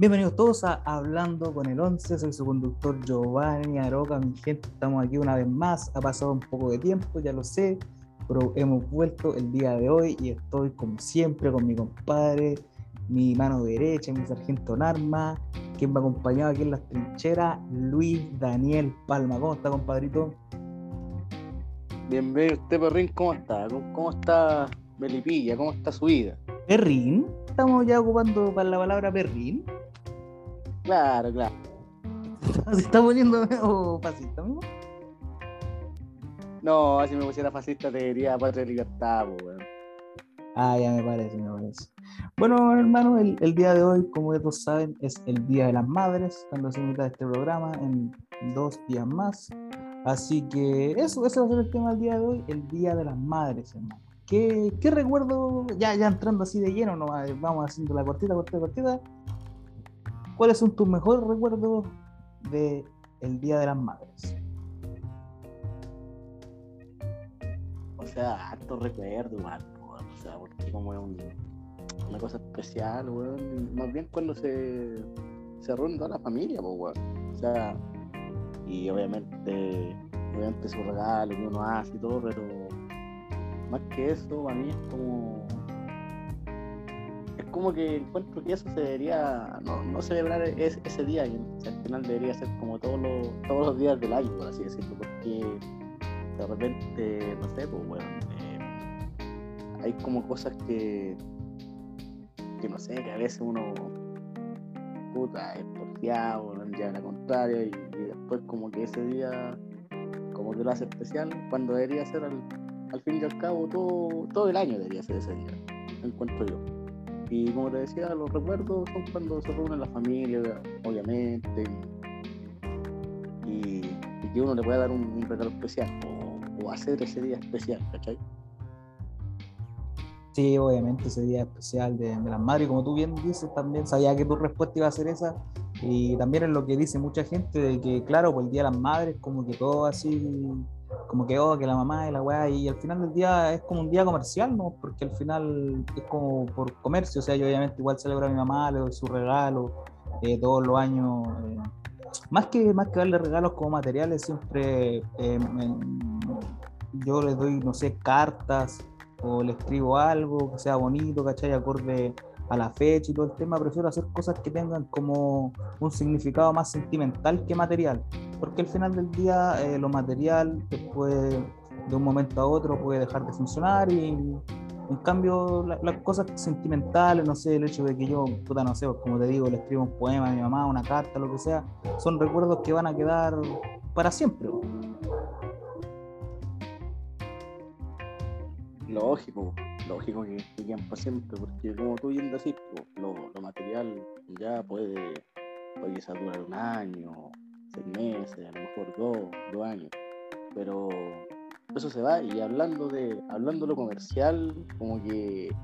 Bienvenidos todos a Hablando con el 11, soy su conductor Giovanni Aroca, mi gente, estamos aquí una vez más, ha pasado un poco de tiempo, ya lo sé, pero hemos vuelto el día de hoy y estoy como siempre con mi compadre, mi mano derecha, mi sargento en arma, quien me ha acompañado aquí en las trincheras, Luis Daniel Palma. ¿Cómo está, compadrito? Bienvenido usted, Perrín, ¿cómo está? ¿Cómo, está Melipilla? ¿Cómo está su vida? ¿Perrín? ¿Estamos ya ocupando para la palabra perrín? Claro, claro. ¿Se está poniendo fascista, amigo? No, si me pusiera fascista te diría patria libertad, pues, Ah, ya me parece, me parece. Bueno, hermano, el, el, día de hoy, como todos saben, es el Día de las Madres, cuando se invita este programa en dos días más. Así que eso, ese va a ser el tema del día de hoy, el Día de las Madres, hermano. ¿Qué, qué recuerdo, ya, ya entrando así de lleno, no, vamos haciendo la cortita, cortita, cortita, ¿Cuáles son tus mejores recuerdos del el Día de las Madres? O sea, harto recuerdo, o sea, porque como es una cosa especial, weón, más bien cuando se, se reúne toda la familia, weón. O sea, y obviamente, obviamente su regalo que uno hace y todo, pero más que eso, a mí es como como que encuentro que eso se debería no, no celebrar ese día, y al final debería ser como todos los, todos los días del año, por así decirlo, porque de repente, no sé, pues bueno, eh, hay como cosas que, que no sé, que a veces uno puta, es porfiado, no lleva la contraria, y, después como que ese día como que lo hace especial, cuando debería ser al, al fin y al cabo todo, todo el año debería ser ese día, encuentro yo. Y como te decía, los recuerdos son cuando se reúne la familia, obviamente, y, que uno le pueda dar un, regalo especial o, hacer ese día especial, ¿cachai? Sí, obviamente ese día especial de, de las madres, como tú bien dices, también sabía que tu respuesta iba a ser esa, y también es lo que dice mucha gente, de que claro, pues el Día de las Madres, como que todo así como que, oh, que la mamá y la weá, y al final del día es como un día comercial, ¿no? Porque al final es como por comercio, o sea, yo obviamente igual celebro a mi mamá, le doy su regalo eh, todos los años. Eh, más, que, más que darle regalos como materiales, siempre eh, yo le doy, no sé, cartas o le escribo algo que sea bonito, ¿cachai? Acorde a la fecha y todo el tema, prefiero hacer cosas que tengan como un significado más sentimental que material, porque al final del día eh, lo material después de un momento a otro puede dejar de funcionar y en cambio las cosas sentimentales, no sé, el hecho de que yo, puta, no sé, como te digo, le escribo un poema a mi mamá, una carta, lo que sea, son recuerdos que van a quedar para siempre. Lógico lógico que, que para siempre, porque como tú bien decís, lo, lo, material ya puede, puede quizás durar un año, seis meses, a lo mejor dos, dos años, pero eso se va y hablando de hablando lo comercial, como que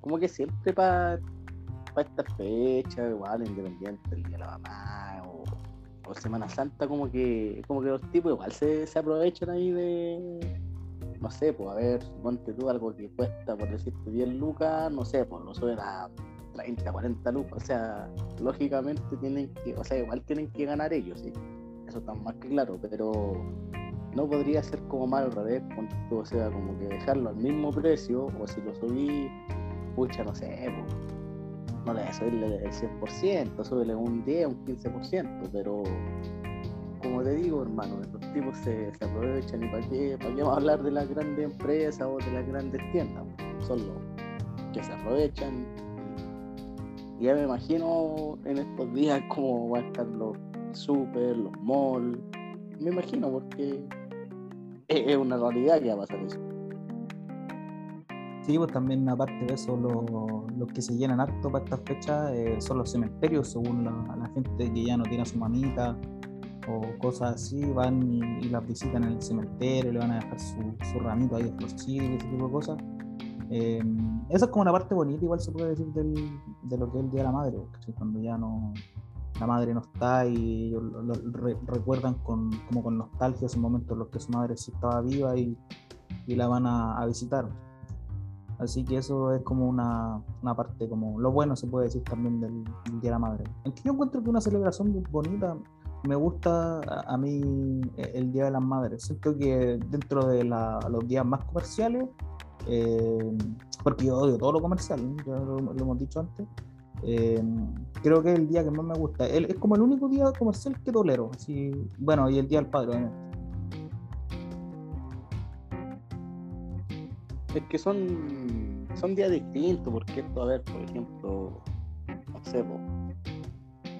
como que siempre para para esta fecha, igual independiente el día de la mamá o, o, Semana Santa, como que como que los tipos igual se, se aprovechan ahí de no sé, pues a ver, ponte tú algo que cuesta, por decirte 10 lucas, no sé, pues lo suben a 30, 40 lucas, o sea, lógicamente tienen que, o sea, igual tienen que ganar ellos, sí, eso está más que claro, pero no podría ser como mal al revés, ponte tú, o sea, como que dejarlo al mismo precio, o si lo subí, pucha, no sé, pues, no le voy subirle el 100%, súbele un 10, un 15%, pero como te digo, hermano, estos tipos se, aprovechan y para qué, para qué vamos a hablar de las grandes empresas o de las grandes tiendas. Son los que se aprovechan. Ya me imagino en estos días cómo van a estar los super, los malls. Me imagino porque es una realidad que va a pasar eso. Sí, pues también aparte de eso, los, que se llenan harto para estas fechas eh, son los cementerios, según la, gente que ya no tiene su mamita o cosas así, van y, las visitan en el cementerio, le van a dejar su, su ramito ahí de ese tipo de cosas. Eh, esa es como una parte bonita, igual se puede decir del, de lo que es el Día de la Madre, cuando ya no la madre no está y ellos lo, recuerdan con, como con nostalgia esos momentos en los que su madre sí estaba viva y, y la van a, a visitar. Así que eso es como una, una parte, como lo bueno se puede decir también del, Día de la Madre. En que yo encuentro que una celebración bonita, me gusta a, mí el Día de las Madres. Siento que dentro de los días más comerciales, eh, porque yo odio todo lo comercial, ya lo, hemos dicho antes, eh, creo que es el día que más me gusta. es como el único día comercial que tolero. Así, bueno, y el Día del Padre, obviamente. Es que son, son días distintos, porque esto, a ver, por ejemplo, no sé,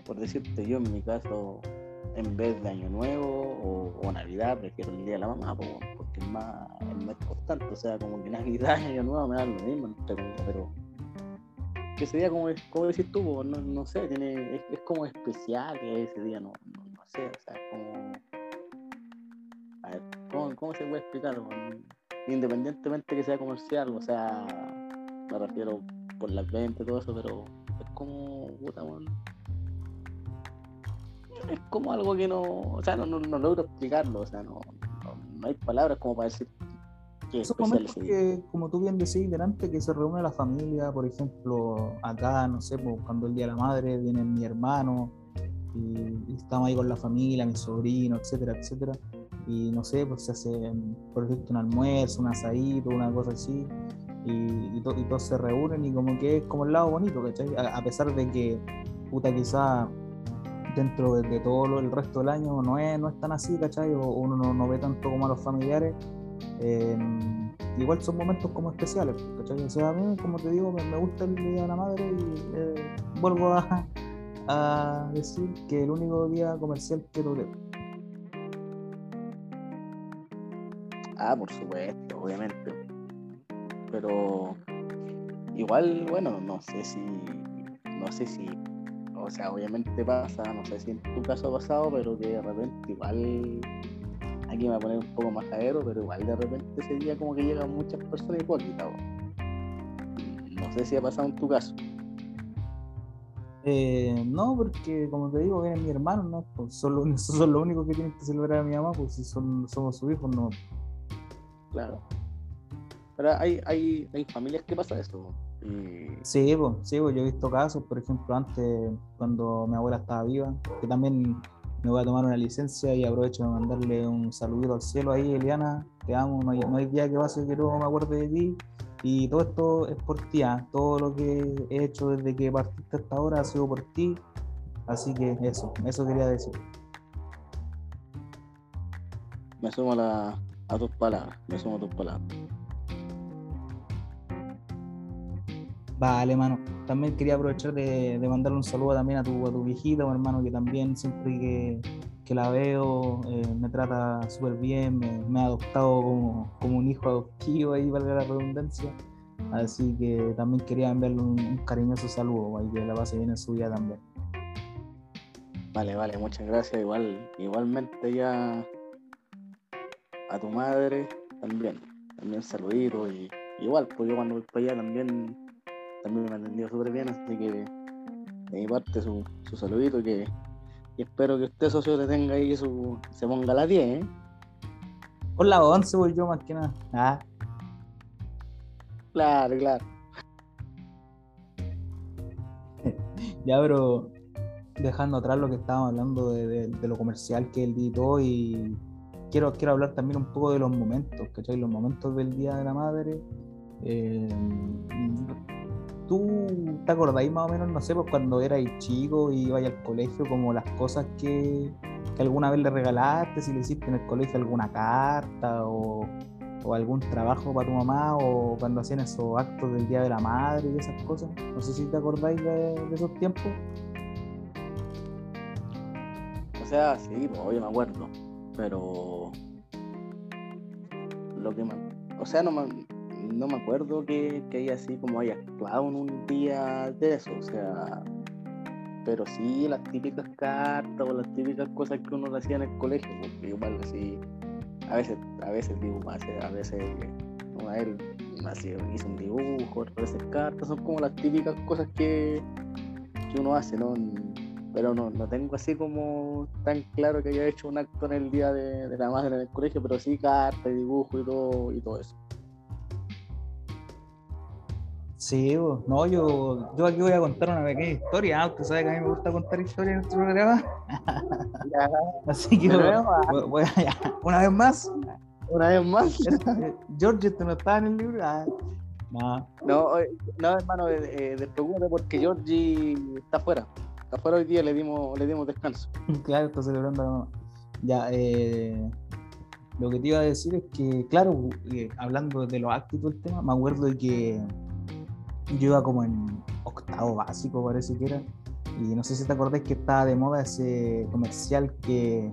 por, decirte yo en mi caso, en vez de Año Nuevo o, Navidad, prefiero el Día de la Mamá, porque es más, es más importante, o sea, como que Navidad y Año Nuevo me dan lo mismo, pero que ese día, como, como decís tú, no, no sé, tiene, es, como especial ese día, no, no, sé, o sea, como... A ver, ¿cómo, cómo se puede explicar? independientemente que sea comercial, o sea, me refiero por las ventas y todo eso, pero es como, puta, es como algo que no, o sea, no, no, logro explicarlo, o sea, no, no, hay palabras como para decir que es momentos que, como tú bien decís delante, que se reúne la familia, por ejemplo, acá, no sé, pues, cuando el Día de la Madre viene mi hermano y, estamos ahí con la familia, mi sobrino, etcétera, etcétera y no sé, pues se hace, por ejemplo, un almuerzo, un asadito, una cosa así, y, y, todos se reúnen y como que es como el lado bonito, ¿cachai? A, pesar de que, puta, quizá dentro de, todo el resto del año no es, no es tan así, ¿cachai? O uno no, ve tanto como a los familiares. Em, igual son momentos como especiales, ¿cachai? O sea, a mí, como te digo, me, gusta el Día de la Madre y eh, vuelvo a, decir que el único día comercial que tolero Ah, por supuesto, obviamente. Pero igual, bueno, no sé si, no sé si, o sea, obviamente pasa, no sé si en tu caso ha pasado, pero que de repente igual, aquí me voy a poner un poco más aero, pero igual de repente ese día como que llegan muchas personas hipócritas. No sé si ha pasado en tu caso. Eh, no, porque como te digo, viene mi hermano, ¿no? Pues son, los, son los únicos que tienen que celebrar a mi mamá, pues si son, somos sus hijos, no, Claro. Pero hay, hay, hay familias que pasa Sí, pues, sí, yo he visto casos, por ejemplo, antes, cuando mi abuela estaba viva, que también me voy a tomar una licencia y aprovecho de mandarle un saludito al cielo ahí, Eliana, te amo, no hay, no hay día que pase que no me acuerde de ti. Y todo esto es por ti, ¿ah? todo lo que he hecho desde que partiste hasta ahora ha sido por ti. Así que eso, eso quería decir. Me sumo a la, a tus palabras, me sumo a tus palabras. Vale, hermano. También quería aprovechar de, mandarle un saludo también a tu, a tu viejita, hermano, que también siempre que, que la veo eh, me trata súper bien, me, ha adoptado como, como, un hijo adoptivo, ahí valga la redundancia. Así que también quería enviarle un, cariñoso saludo y que la pase bien en su vida también. Vale, vale, muchas gracias. Igual, igualmente ya a tu madre también, también saludito y igual, pues yo cuando voy para allá también, también me ha atendido súper bien, así que de mi parte su, su saludito que y espero que usted socio le tenga ahí su, se ponga la 10, ¿eh? Por la 11 voy yo más que nada. Ah. Claro, claro. ya, pero dejando atrás lo que estábamos hablando de, de, lo comercial que él editó y quiero, quiero hablar también un poco de los momentos, ¿cachai? Los momentos del Día de la Madre. Eh, ¿Tú te acordáis más o menos, no sé, pues cuando eras chico y ibas al colegio, como las cosas que, alguna vez le regalaste, si le hiciste en el colegio alguna carta o, algún trabajo para tu mamá o cuando hacían esos actos del Día de la Madre y esas cosas? No sé si te acordáis de, esos tiempos. O sea, sí, pues, hoy me acuerdo pero lo que o sea, no me, no me acuerdo que, que haya así como haya actuado en un día de eso, o sea, pero sí las típicas cartas o las típicas cosas que uno hacía en el colegio, porque igual así, a veces, a veces digo, a veces a él hizo un dibujo, a veces cartas, son como las típicas cosas que, que uno hace, ¿no? pero no, no tengo así como tan claro que haya hecho un acto en el día de, la madre en el colegio, pero sí carta y dibujo y todo, y todo eso. Sí, bo. no, yo, yo aquí voy a contar una pequeña historia. ¿ah? Usted sabe que a mí me gusta contar historias en nuestro programa. Así que voy- voy- una vez más. Una vez más. Eh, George, ¿este no estaba en el libro? Ah, no. No, oye, no hermano, eh, eh, despreocúpate porque Georgie está fuera. Está fuera hoy día, le dimos, le dimos descanso. Claro, está celebrando a la mamá. Ya, eh, lo que te iba a decir es que, claro, eh, hablando de los actos y todo el tema, me acuerdo de que yo iba como en octavo básico, parece que era, y no sé si te acordás que estaba de moda ese comercial que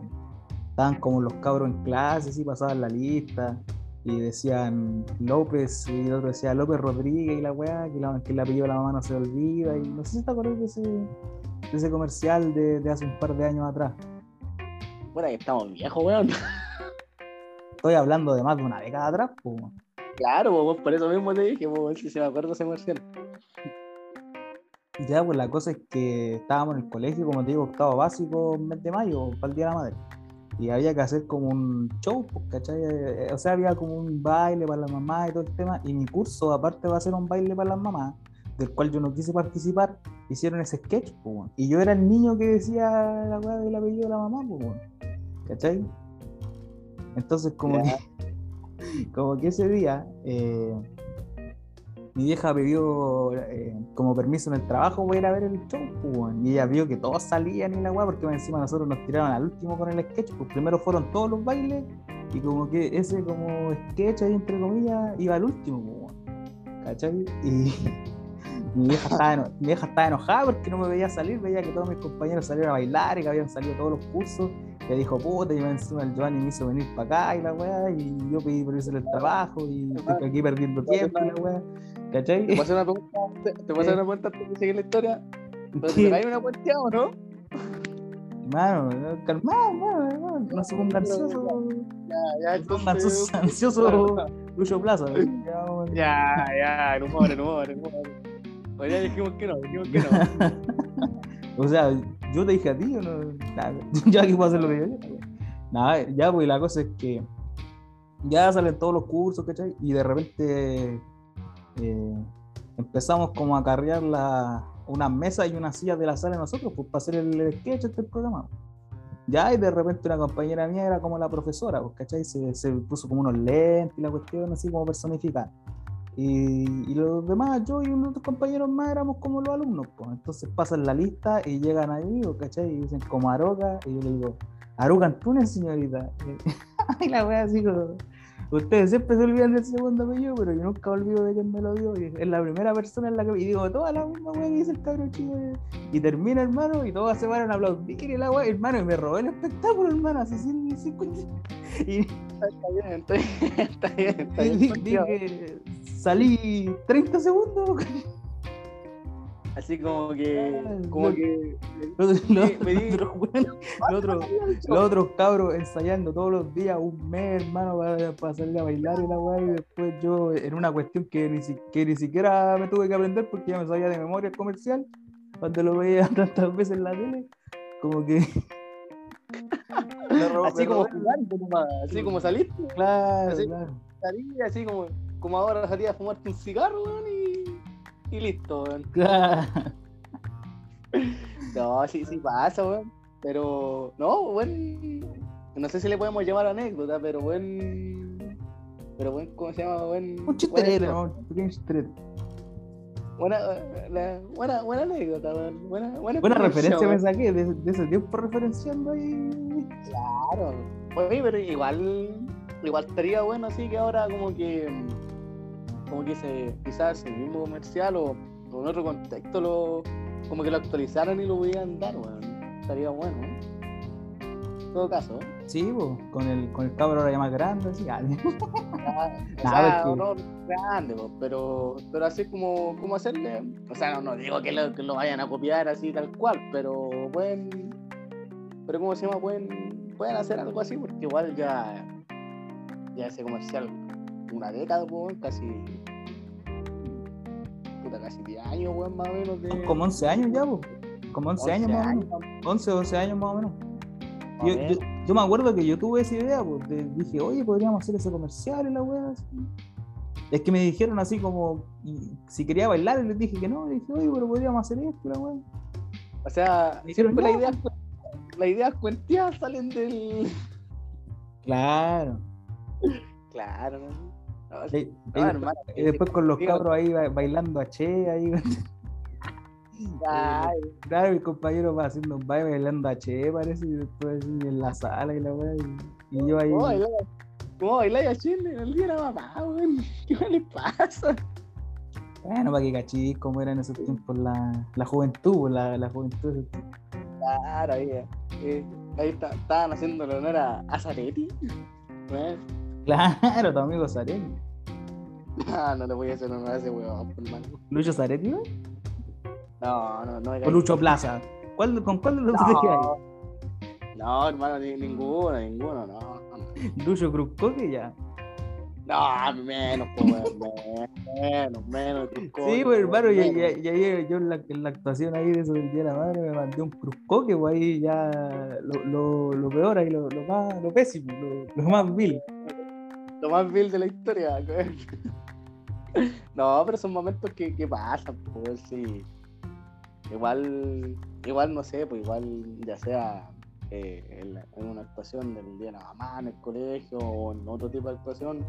estaban como los cabros en clase, así pasaban la lista, y decían López, y el otro decía López Rodríguez y la weá, que, la, que el apellido de la mamá no se olvida, y no sé si te acordás de ese, de ese comercial de, de hace un par de años atrás. Bueno, que estamos viejos, weón. Estoy hablando de más de una década atrás, pues. Claro, por eso mismo te dije, si se me acuerda ese comercial. Ya, pues la cosa es que estábamos en el colegio, como te digo, octavo básico, mes de mayo, para el Día de la Madre. Y había que hacer como un show, ¿cachai? Eh, O sea, había como un baile para las mamás y todo el tema. Y mi curso, aparte va a ser un baile para las mamás, del cual yo no quise participar, hicieron ese sketch, pues. Y yo era el niño que decía la weá del apellido de la mamá, pues. ¿cachai? Entonces, como Ya. que, como que ese día, eh, mi vieja pidió eh, como permiso en el trabajo para ir a ver el show, pues, y ella vio que todos salían y la weá, porque encima nosotros nos tiraron al último con el sketch, pues primero fueron todos los bailes, y como que ese como sketch entre comillas iba al último, pues. ¿cachai? Y mi vieja, estaba mi vieja estaba enojada porque no me veía salir, veía que todos mis compañeros salieron a bailar y que habían salido todos los cursos. Ella dijo, puta, y encima el Giovanni me hizo venir para acá y la weá, y yo pedí permiso en el trabajo y estoy aquí perdiendo tiempo y la weá. ¿Te ¿Cachai? puedo hacer una pregunta? ¿Te, te puedo hacer una pregunta antes de seguir la historia? ¿Pero pegáis una cuenteada o no? Mano, no, calmado, mano, no, no se ponga ansioso. Ya, ya, No ponga ansioso, ansioso Lucho Plaza. Ya. Ya, humor, humor, el humor. Hoy ya dijimos que no, dijimos que no. O sea, yo te dije a ti, no, Nada, yo aquí puedo hacer lo que yo. Nada, ya, pues la cosa es que ya salen todos los cursos, ¿cachai? Y de repente eh, empezamos como a carrear la, unas mesas y unas sillas de la sala de nosotros, pues para hacer el sketch este programa. Ya, y de repente una compañera mía era como la profesora, pues, ¿cachai? Se, se puso como unos lentes y la cuestión así como personificada. Y, los demás, yo y unos otros compañeros más éramos como los alumnos, pues. Entonces pasan la lista y llegan ahí, ¿cachai? Y dicen como Aroca, y yo le digo, Aroca Antunes, señorita. y la wea así como, ustedes siempre se olvidan del segundo apellido, pero yo nunca olvido de quién me lo dio. Es la primera persona en la que, y digo, toda la misma wea que dice el cabrón chico. Y termina, hermano, y todos se van a aplaudir y la hermano, y me robé el espectáculo, hermano, así sin, sin. Y, Está bien, está bien, está bien, está bien. dije, salí 30 segundos. Así como que, Ah, como que. Los, los- me di- los otros, weones- los otros- los otros cabros ensayando todos los días, un mes, hermano, para, para salir a bailar y la weá. Y después yo, en una cuestión que ni, que ni siquiera me tuve que aprender porque ya me sabía de memoria el comercial, cuando lo veía tantas veces en la tele, como que. robó- Así como jugando nomás, así como saliste, Claro, así- claro. salí, así como, como ahora salí a fumarte un cigarro, weón, y, listo, weón. No, sí, sí pasa, weón. Pero, no, buen. No sé si le podemos llamar anécdota, pero buen. Pero buen, ¿cómo se llama? Buen. Un ¿no? Un. Buena, la- buena, buena anécdota, weón. Buena, buena, Buena referencia me saqué de, de ese tiempo referenciando ahí. Claro. Oye, pero igual. Igual estaría bueno así que ahora como que. Como que se. Quizás el mismo comercial o, en otro contexto lo. Como que lo actualizaran y lo pudieran dar. Estaría bueno, ¿eh? En todo caso. Sí, po, con el, con el cabro ahora ya más grande, así. ah, Ah, o Nada, sea, es que- no grande, pero, pero así como, como hacerle, o sea, no, no digo que lo, que lo vayan a copiar así tal cual, pero pueden, pero ¿cómo se llama? Pueden, pueden hacer algo así, porque igual ya, ya ese comercial, una década, po, casi, puta, casi 10 años, weón, más o menos de... Como 11 años ya, po. Como 11, años más o menos. años, 11 o 12 años más o menos. Yo, yo, me acuerdo que yo tuve esa idea, pues, de- dije, oye, podríamos hacer ese comercial y la wea así. Es que me dijeron así como si quería bailar y les dije que no, y dije, oye, pero podríamos hacer esto, la weá. O sea, Me dijeron, siempre la "No". idea, la idea cuenteadas salen del. Claro. Claro, Y, sí, y no, después, hermano, y después con los cabros ahí ba- bailando a Che, ahí. Ay, Claro, mi compañero va haciendo un baile bailando a Che, parece, y después en la sala y la weá. Y, y yo ahí. ¿Cómo bailar a Chile el día de la mamá, weón? ¿Qué le pasa? Bueno, para que cachis cómo era en esos tiempos la, la juventud, la, la juventud. Claro, ahí, eh, ahí está- estaban haciendo honor a, a Zanetti. Bueno, Claro, tu amigo Zaretti. no, no le voy a hacer honor a ese weón, por. Lucho Zaretti, ¿no? No, no, no. O Lucho Plaza. ¿Cuál, ¿Con cuál de los dos te quedas? No, no, hermano, ni- ninguno, ninguno, no. no. Lucho Cruzcoque ya. No, menos, pues, weón, menos, menos. Sí, coño, pues hermano, ya, menos. ya, ya, ya- yo en la, en la actuación ahí de eso del Día de la Madre me mandé un cruzcoque, pues ahí ya lo, lo, lo peor ahí, lo, lo más, lo pésimo, lo, lo más vil. Lo más vil de la historia. No, pero son momentos que, que pasan, pues sí. Igual, igual no sé, pues igual ya sea eh, en, una actuación del día de la mamá, en el colegio o en otro tipo de actuación,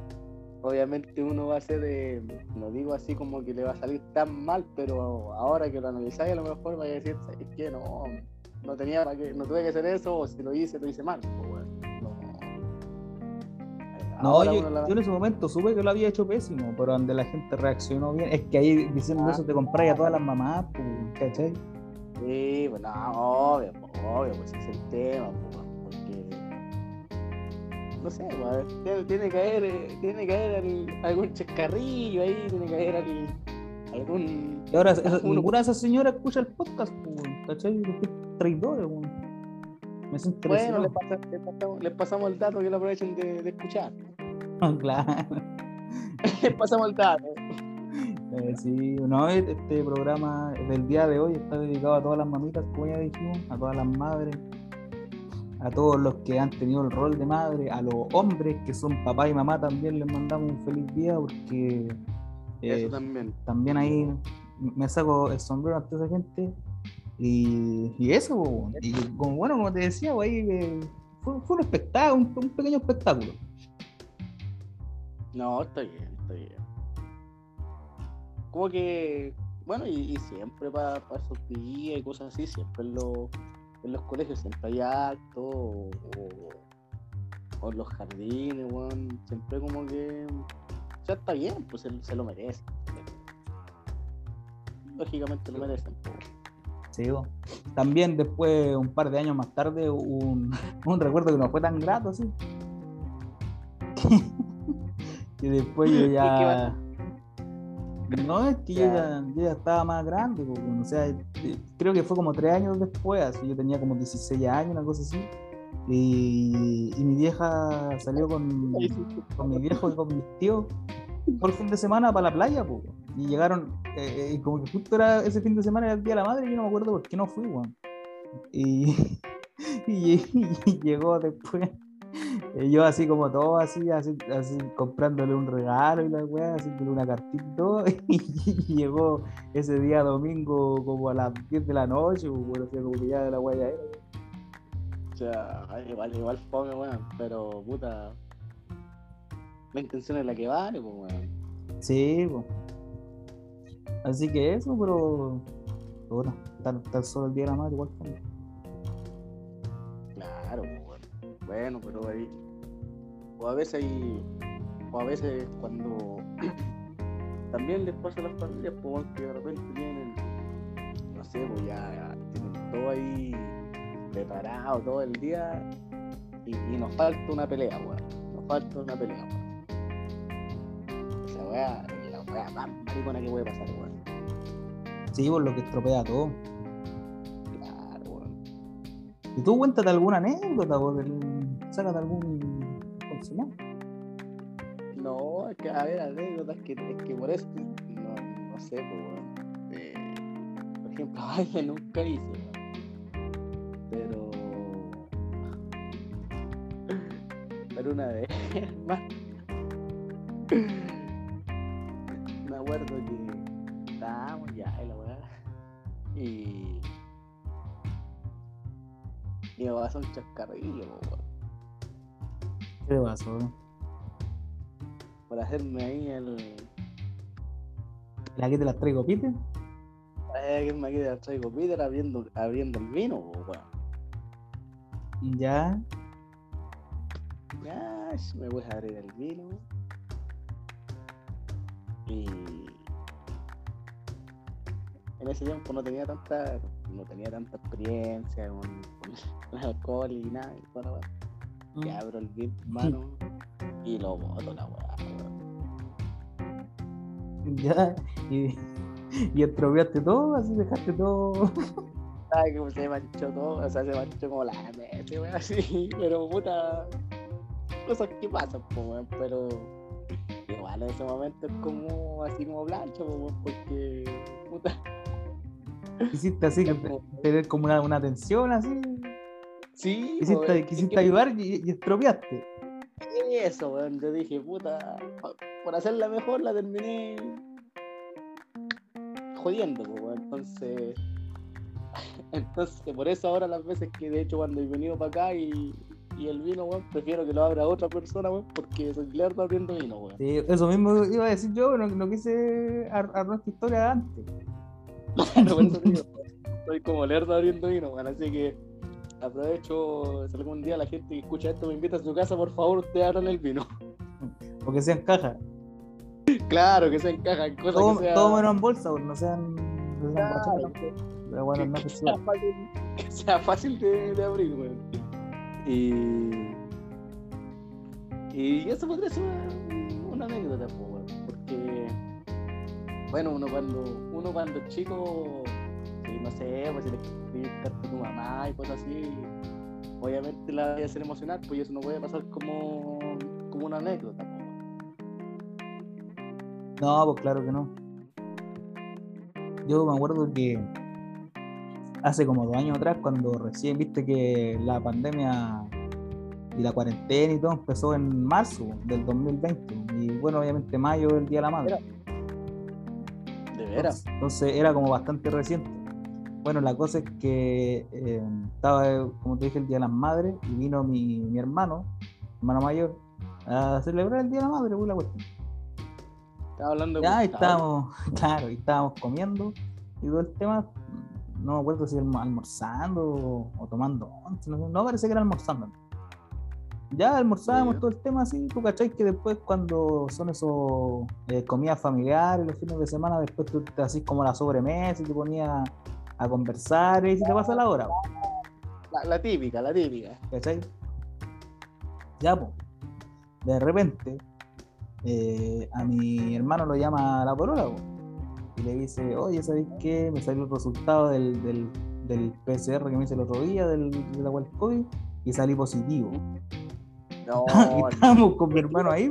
obviamente uno va a ser, eh, no digo así como que le va a salir tan mal, pero ahora que lo analizáis a lo mejor va a decir, es que no, no tenía para qué, no tuve que hacer eso, o si lo hice, lo hice mal, pues. No, Ahora yo, en ese momento supe que lo había hecho pésimo, pero donde la gente reaccionó bien, es que ahí diciendo Ah. eso te compráis a todas las mamás, pues, ¿cachai? Sí, pues no, obvio, pues, obvio, pues ese es el tema, pues, porque no sé, pues, tiene, tiene que haber, eh, tiene que haber al- algún chascarrillo ahí, tiene que haber al- algún Y ahora esa- ninguna de esas señoras escucha el podcast, pues, ¿cachai? Traidores, weón. Me bueno, les, presionado. pasa- les pasamos, les pasamos el dato que lo aprovechen de, de escuchar. claro. pasamos el dato. Eh, sí, no, este programa del día de hoy está dedicado a todas las mamitas, como ya dijimos, a todas las madres, a todos los que han tenido el rol de madre, a los hombres que son papá y mamá también les mandamos un feliz día porque eh, Eso también. también ahí me saco el sombrero ante esa gente y, y eso, y como bueno, como te decía, ahí, eh, fue, fue un espectáculo, un, un pequeño espectáculo. No, está bien, está bien. Como que, bueno, y, siempre para esos días y cosas así, siempre en, en los colegios siempre hay actos o, o- en los jardines, weón, siempre como que, sea, está bien, pues se, se lo merece. Lógicamente lo merecen. Sí, po. También después, un par de años más tarde, un, un recuerdo que no fue tan grato, sí. y después yo ya. No, es que yo Ya. yo ya estaba más grande, bueno, o sea, eh, creo que fue como tres años después, así yo tenía como 16 años, una cosa así. Y, y mi vieja salió con, con mi viejo y con mis tíos por el fin de semana para la playa, po, y llegaron, eh, y como que justo era ese fin de semana era el día de la madre, y yo no me acuerdo por qué no fui, weón. Y, y, y llegó después, y yo así como todo, así, así, así comprándole un regalo y la weá, haciéndole una cartita y todo, y, llegó ese día domingo como a las 10 de la noche, pues, bueno, así como que ya de la weá ya era. O sea, igual, igual fome, weón, pero puta, la intención es la que vale, pues, weón. Sí, pues. Así que eso, pero. Bueno, tan, tan solo el día de la madre igual fue. Claro, pues, bueno. Pero ahí. O a veces hay. O a veces cuando. también les pasa a las familias, pues, que de repente tienen. No sé, pues ya, tienen todo ahí preparado todo el día. Y, y nos falta una pelea, weón. Nos falta una pelea, weón. Esa weá la weá más maricona que puede pasar, weón. Sí, por lo que estropea todo. Y tú cuéntate alguna anécdota, pues, del... sácate algún. No, es que a ver, anécdotas que, es que por eso no, no sé, pues, por ejemplo, baile nunca hice, weón. Pero. Pero una vez más. acuerdo que estábamos ya y la weá. Y. Y me pasó un chascarrillo, weón. ¿Qué te pasó? Por hacerme ahí el. ¿La que te la traigo, Peter? Ay, que me quedé traigo Peter abriendo, abriendo el vino, weón. Ya. Ya, me voy a abrir el vino. Y en ese tiempo no tenía tanta, no tenía tanta experiencia con, con el alcohol y nada, y toda la weá. Que abro el vino, mano, y lo boto la weá. Ya. Y, y estropeaste todo, así dejaste todo. Ay, como se manchó todo, o sea, se manchó como la mente, weón, así, pero puta, cosas que pasan, po, weón, pero igual en ese momento es como así como blancho, weón, porque, puta, Quisiste así, tener como una, una tensión así. sí, Quisiste, weón, es quisiste que- ayudar y, y estropeaste. Eso, weón, yo dije, puta, por hacerla mejor la terminé jodiendo, po, weón, entonces, entonces, por eso ahora las veces que de hecho cuando he venido para acá y, y el vino, weón, prefiero que lo abra otra persona, weón, porque soy lerdo abriendo vino, weón. Sí, eso mismo iba a decir yo, no, no quise ar- arruinar tu historia de antes. Eso digo, soy como lerdo abriendo vino, weón, así que aprovecho, si algún día la gente que escucha esto me invita a su casa, por favor, ustedes abran el vino. Porque sean cajas. Claro, que se encajan cosas Todo, que sea... todo menos en bolsa, porque no sean. No sean Claro, que- Pero bueno, no que, te que sea fácil, que sea fácil de, de abrir, weón. Y, y eso podría ser una, una anécdota, porque bueno, uno cuando uno cuando es chico, si no sé, pues si le escribes carta a tu mamá y cosas así, obviamente la voy a hacer emocionar, pues eso no puede pasar como, como una anécdota. No, pues claro que no. Yo me acuerdo que hace como dos años atrás, cuando recién viste que la pandemia y la cuarentena y todo empezó en marzo del 2020. Y bueno, obviamente mayo el Día de la Madre. Veras. Entonces, era como bastante reciente. Bueno, la cosa es que eh, estaba, eh, como te dije, el Día de las Madres y vino mi, mi hermano, hermano mayor, a celebrar el Día de la Madre, pues la cuestión. Estaba hablando Ya estábamos, claro, y estábamos comiendo y todo el tema, no me acuerdo si alm- almorzando o, o tomando once, no, sé, no, parece que era almorzando. Ya almorzábamos todo el tema así, tú cachai que después cuando son esos eh, comidas familiares los fines de semana, después tú te haces como la sobremesa y te ponías a conversar y se te pasa la hora, La, la típica, la típica. ¿cachai? Ya, pues, de repente eh, a mi hermano lo llama la polola, po, y le dice, oye, ¿sabéis qué? Me salió el resultado del, del, del PCR que me hice el otro día, del, de la cual COVID, y salí positivo. No, estábamos con mi hermano ahí,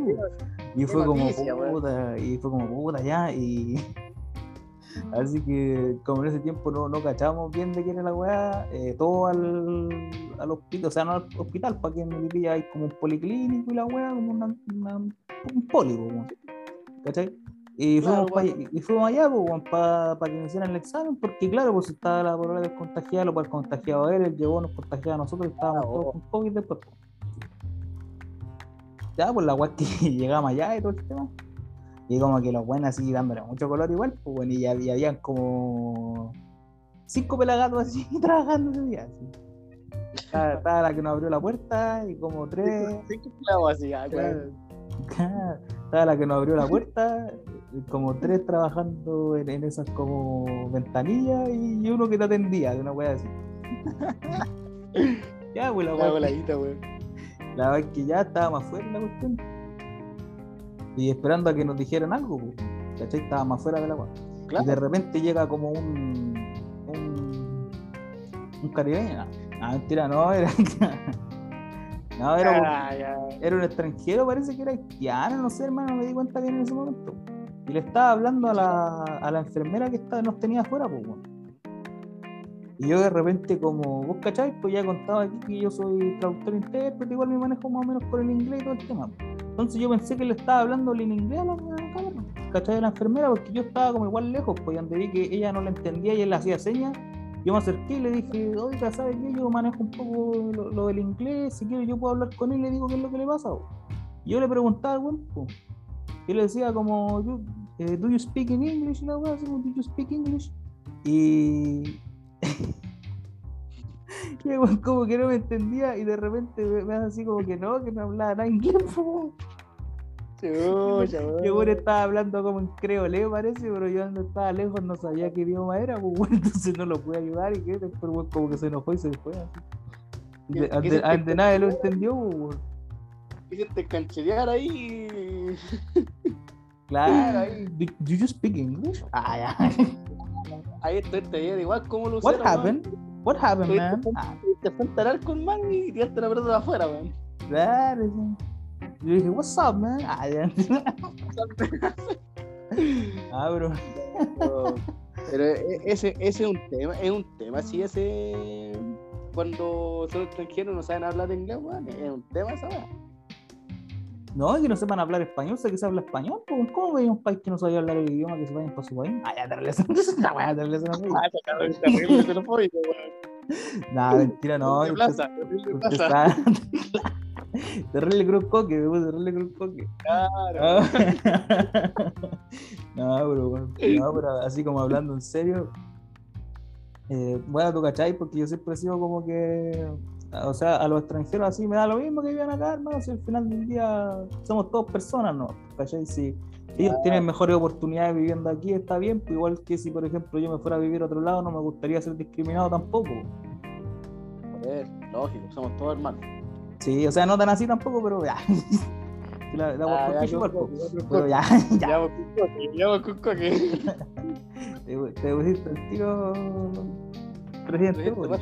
y fue como noticia, puta, y fue como puta ya, y así que como en ese tiempo no, no cachábamos bien de quién era la weá, eh, todo al, al hospital, o sea, no al hospital, para que en Melipilla hay como un policlínico y la weá, como una, una- un pólipo, weón, ¿cachai? Y Claro, fuimos, pa- weón. y fuimos allá para que nos hicieran el examen, porque claro, pues estaba la prueba descontagiada, lo cual contagiado a él, él llegó, nos contagiaba a nosotros estábamos Ah, todos con COVID después. pues. Ya, pues la weá que llegamos allá y todo el tema. Y como que los buenos así dándole mucho color igual, pues bueno, y ya había, habían como cinco pelagatos así trabajando ese día. así. Estaba, estaba la que nos abrió la puerta y como tres. Cinco clavos así, ah, weón. Estaba la que nos abrió la puerta, y como tres trabajando en, en esas como ventanillas y uno que te atendía de una wea así. ya, pues la La voladita, weón. La verdad es que ya estábamos afuera en la cuestión. Y esperando a que nos dijeran algo, pues, ¿cachai? Estábamos afuera de la weá. Y de repente llega como un. un. un caribeño. No, mentira, no, era. no, era, un- Ah, ya. era un extranjero, parece que era haitiano, no sé, hermano, me di cuenta bien en ese momento. Y le estaba hablando a la, a la enfermera que estaba, nos tenía afuera, pues, weón. Y yo de repente, como vos cacháis, pues ya contaba aquí que yo soy traductor intérprete, igual me manejo más o menos con el inglés y todo el tema. pues. Entonces yo pensé que le estaba hablando en inglés a la, a la cabrona. ¿cachai? Enfermera, porque yo estaba como igual lejos, pues donde que ella no la entendía y él hacía señas. Yo me acerqué y le dije, oiga, ¿sabes qué? Yo manejo un poco lo, del inglés, si quiere yo puedo hablar con él le digo qué es lo que le pasa. po". Y yo le preguntaba al weón, po. y le decía como, "You- eh, ¿do you speak in English? Y la como, ¿do you speak English? Y... y como que no me entendía y de repente me, me hace así como que no, que no hablaba nada inglés, po. Chucha, Que weón. bueno estaba hablando como en creole, parece, pero yo cuando estaba lejos no sabía qué idioma era, pues bueno, entonces no lo pude ayudar y que después bueno, como que se enojó y se fue así. ¿Qué- De, ante- ante nadie lo entendió, pues. Quisiste cancherear ahí. Claro, ahí. Do, do you speak English? Ah, ya. Ahí estoy te igual como lo What happened? What happened, man? Ah, Te frente al arco, hermano, y tiraste la pelota de afuera, weón. claro. Yo dije, what's up, man? Ah, ya. ah, bro. Pero, pero e- ese, ese es un tema, es un tema, sí, ese cuando son extranjeros no saben hablar inglés, weón, es un tema esa weá. No, que no sepan hablar español, sé que se habla español. pues, ¿Cómo veis un país que no sabía hablar el idioma que se vayan para su país? Ah, ya, terrible. Esa weá, terrible, esa weá. Ah, ese cabrón es terrible xenofóbico, weón. Nah, mentira, no. De plaza, de plaza. Terrible cruz coque, terrible cruz coque. Claro. No, pero, bueno, no, pero así como hablando en serio. eh, bueno, tú cachai, porque yo siempre he sido como que. O sea, a los extranjeros así me da lo mismo que vivan acá, hermano. Si al final del día somos todos personas, ¿no? ¿Cachai? Si ellos tienen mejores oportunidades viviendo aquí, está bien. Pues igual que si, por ejemplo, yo me fuera a vivir a otro lado, no me gustaría ser discriminado tampoco. Joder, lógico, somos todos hermanos. Sí, o sea, no tan así tampoco, pero ya. La, la Ah, ya, igual, ya, po. ya, ya, Pero ya, ya. Te, te pusiste el tiro presidente. Presidente, pues.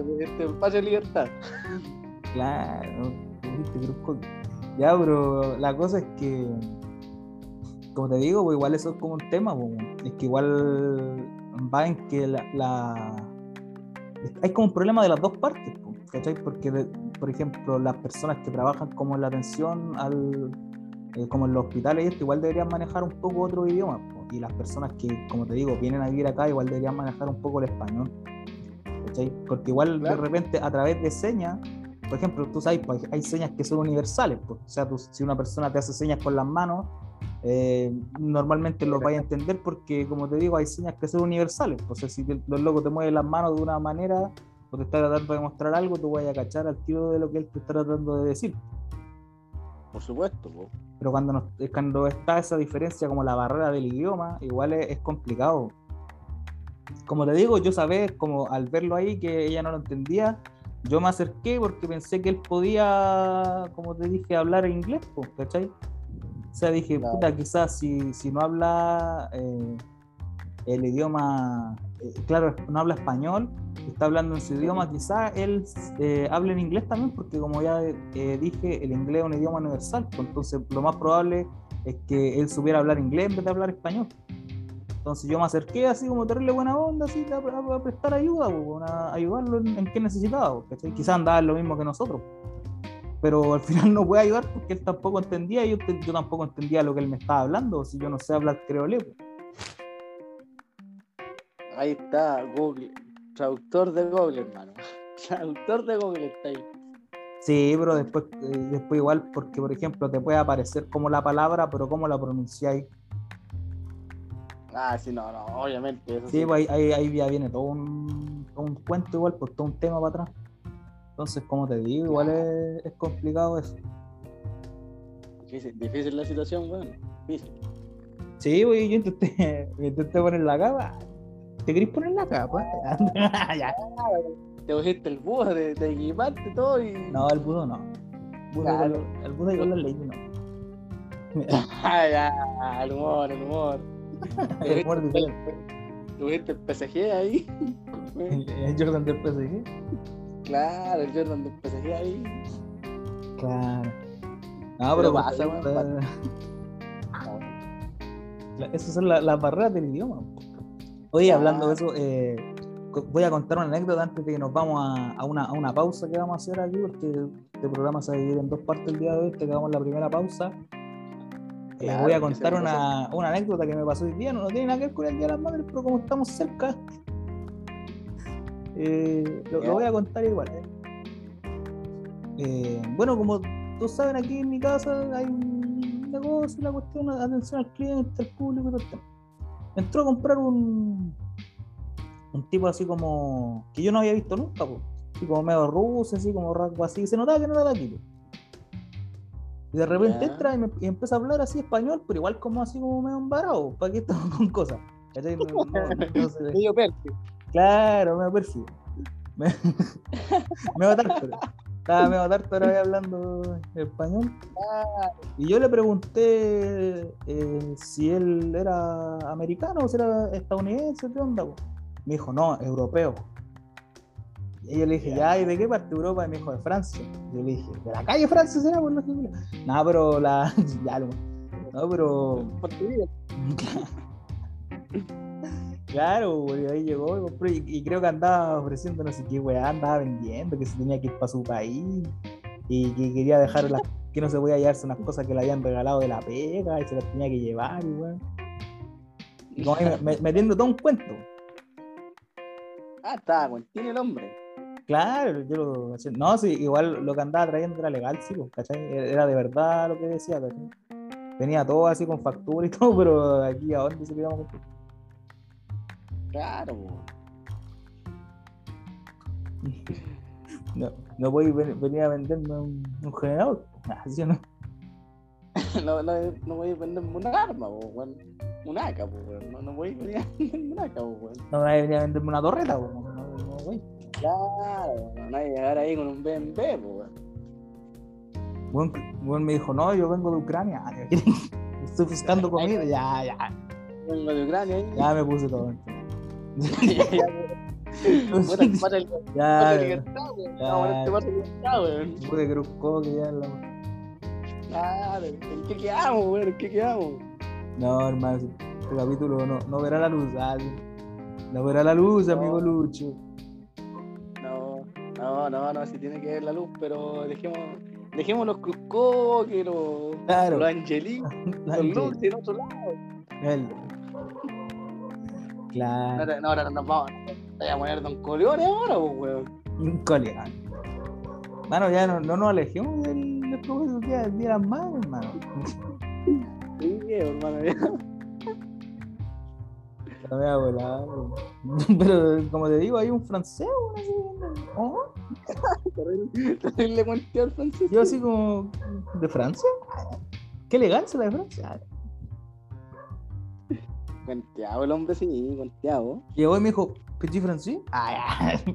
Este, este pase de libertad. Claro, te pusiste cruz con- Ya, pero la cosa es que, como te digo, pues igual eso es como un tema, pues, es que igual va en que la, la- hay como un problema de las dos partes, pues, ¿cachai? Porque, por ejemplo, las personas que trabajan como en la atención al, eh, como en los hospitales esto, igual deberían manejar un poco otro idioma, y las personas que, como te digo, vienen a vivir acá, igual deberían manejar un poco el español, ¿cachai? Porque igual Claro. de repente a través de señas por ejemplo, tú sabes, pues, hay señas que son universales. pues. O sea, tú- si una persona te hace señas con las manos, eh, normalmente lo vaya a entender porque, como te digo, hay señas que son universales. pues. O sea, si te- los locos te mueven las manos de una manera o te está tratando de mostrar algo, tú vas a cachar al tiro de lo que él te está tratando de decir. Por supuesto. Pero cuando, cuando está esa diferencia como la barrera del idioma, igual es, es complicado. Como te digo, yo sabía, como al verlo ahí, que ella no lo entendía, yo me acerqué porque pensé que él podía, como te dije, hablar inglés, pues, ¿cachai? O sea, dije, Claro. puta, quizás si, si no habla eh, el idioma, eh, claro, no habla español, está hablando en su idioma, quizás él eh, hable en inglés también, porque como ya eh, dije, el inglés es un idioma universal, entonces lo más probable es que él supiera hablar inglés en vez de hablar español. Entonces yo me acerqué así como tenerle buena onda, así a, a- a prestar ayuda, pues, a ayudarlo en, en qué necesitaba, ¿cachai? Quizás andaba lo mismo que nosotros. Pero al final no puede ayudar porque él tampoco entendía y yo tampoco entendía lo que él me estaba hablando, si yo no sé hablar creole. pues. Ahí está Google. Traductor de Google, hermano. Traductor de Google está ahí. Sí, pero después, eh, después igual, porque por ejemplo te puede aparecer como la palabra, pero cómo la pronunciáis. Ah, sí, no, no, obviamente. Eso Sí, sí. pues ahí, ahí, ahí ya viene todo un, todo un cuento igual, pues todo un tema para atrás. Entonces, como te digo, igual es, es complicado eso. Difícil, difícil la situación, weón. Difícil. Sí, güey, yo intenté, me intenté poner la capa. ¿Te querés poner la capa? ya. Te pusiste el búho, te, te equipaste todo y. No, el budo no. Budo Claro. con- el budo con la ley no. Ah, ya, el humor, el humor. Tuviste el PSG ahí. El Jordan del PSG. Claro, el Jordan del PSG ahí. Claro. No, Pero pero pasa, weón, Esas son la- las barreras del idioma. Oye, hablando de eso, eh, voy a contar una anécdota antes de que nos vamos a, a una, a una pausa que vamos a hacer aquí, porque este programa se va a dividir en dos partes el día de hoy. Te en la primera pausa. Eh, Claro, voy a contar una, una anécdota que me pasó hoy día, no, no tiene nada que ver con el Día de las Madres, pero como estamos cerca, eh, lo, voy a contar igual. Eh, bueno, como todos saben, aquí en mi casa hay un negocio, la cuestión, de atención al cliente, al público y todo el tema. Entró a comprar un, un tipo así como que yo no había visto nunca, pues. así como medio ruso, así como rasgo así, se notaba que no era de aquí. Y de repente entra y, me, y empieza a hablar así español, pero igual como así como medio embarado, ¿para qué estamos con cosas? No- no- ve. Medio perfil. Claro, medio perfil. Me, medio tártaro. Estaba medio tártaro ahí hablando español. Y yo le pregunté eh, si él era americano o si era estadounidense, ¿qué onda? po? Me dijo, no, europeo. Y yo le dije, ya, ¿y de qué parte de Europa? Y me dijo, de Francia. Y yo le dije, ¿de la calle Francia será? Por lo que No, pero la. ya, lo- No, pero. Claro, güey, ahí llegó y compró, y, y creo que andaba ofreciendo no sé qué weá, andaba vendiendo, que se tenía que ir para su país y que quería dejar las, que no se podía llevarse unas cosas que le habían regalado de la pega y se las tenía que llevar y como ahí me- me- metiendo todo un cuento. Ah, está, güey. Tiene el hombre. Claro, yo lo, no, sí, igual lo que andaba trayendo era legal, sí, pues, ¿cachai? Era de verdad lo que decía, ¿cachai? Venía todo así con factura y todo, pero aquí a dónde se quedamos con Claro, güey. No, no podéis ven- venir a venderme un, un generador. Ah, ¿sí o no? no, no, no voy a venderme un arma, weón. Un AK, weón. No, no voy a venir a venderme un AK, weón. No vais a venir a venderme una torreta, po, no, no, no. Claro, no hay que llegar ahí con un BMW, po, weón. Buen, buen me dijo, no, yo vengo de Ucrania. Estoy buscando comida. Ya, ya. Vengo de Ucrania ahí. Ya me puse todo. a pude cruzco que ya la... Claro, ¿en qué quedamos, weón? ¿En qué quedamos? No, hermano, este capítulo no, no verá la luz. sí. no verá la luz, No. amigo Lucho. No, no, no, si tiene que ver la luz, pero dejemos, dejemos los cruzcoques, los, Claro. los angelitos, La los luces en otro lado. el- Claro, no, ahora no nos vamos, voy a poner Don Coleone ahora, pues, weón. un colega. Mano, ya no, no nos alejemos del, del del día, de las madres, hermano. Sí, hermano, ya. La voy a volar. Pero como te digo, hay un francés, así, ¿oh? Terrible, cuenteo el francés. Yo así como, ¿de Francia? Qué elegancia la de Francia. Cuenteado el hombre, sí, cuenteado. Llegó y me dijo, ¿Petit francés? Ah, ya.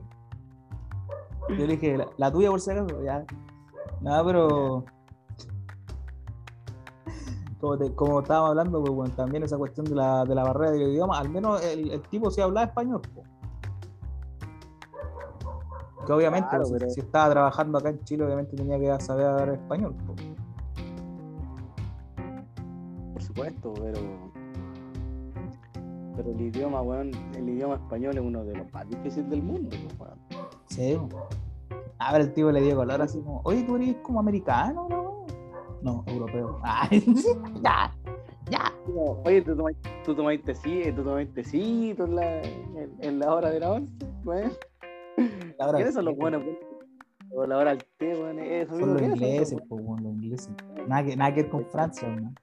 Yo le dije, la, la tuya por si acaso, ya. Nada, pero. Como, te- como estábamos hablando, pues bueno, también esa cuestión de la, de la barrera del idioma, al menos el, el tipo sí hablaba español. po. Que obviamente, Claro, pues, si- estaba trabajando acá en Chile, obviamente tenía que saber hablar español. po. Por supuesto, pero. Pero el idioma, weón, el idioma español es uno de los más difíciles del mundo, pues, weón. Sí. A ver, el tipo le dio color así como, oye, tú eres como americano, ¿no? No, europeo. Ay, ya, ya. Oye, tú tomaste, tú tomaste tecito, tú tomaste tecito en la, en, en la hora de la once, weón. La hora ¿Quiénes son los buenos, weón? O la hora del té, weón, eso Son los ¿quiénes son esos, ingleses, pues, bueno, los ingleses. Nada que, nada que ver con Francia, ¿no?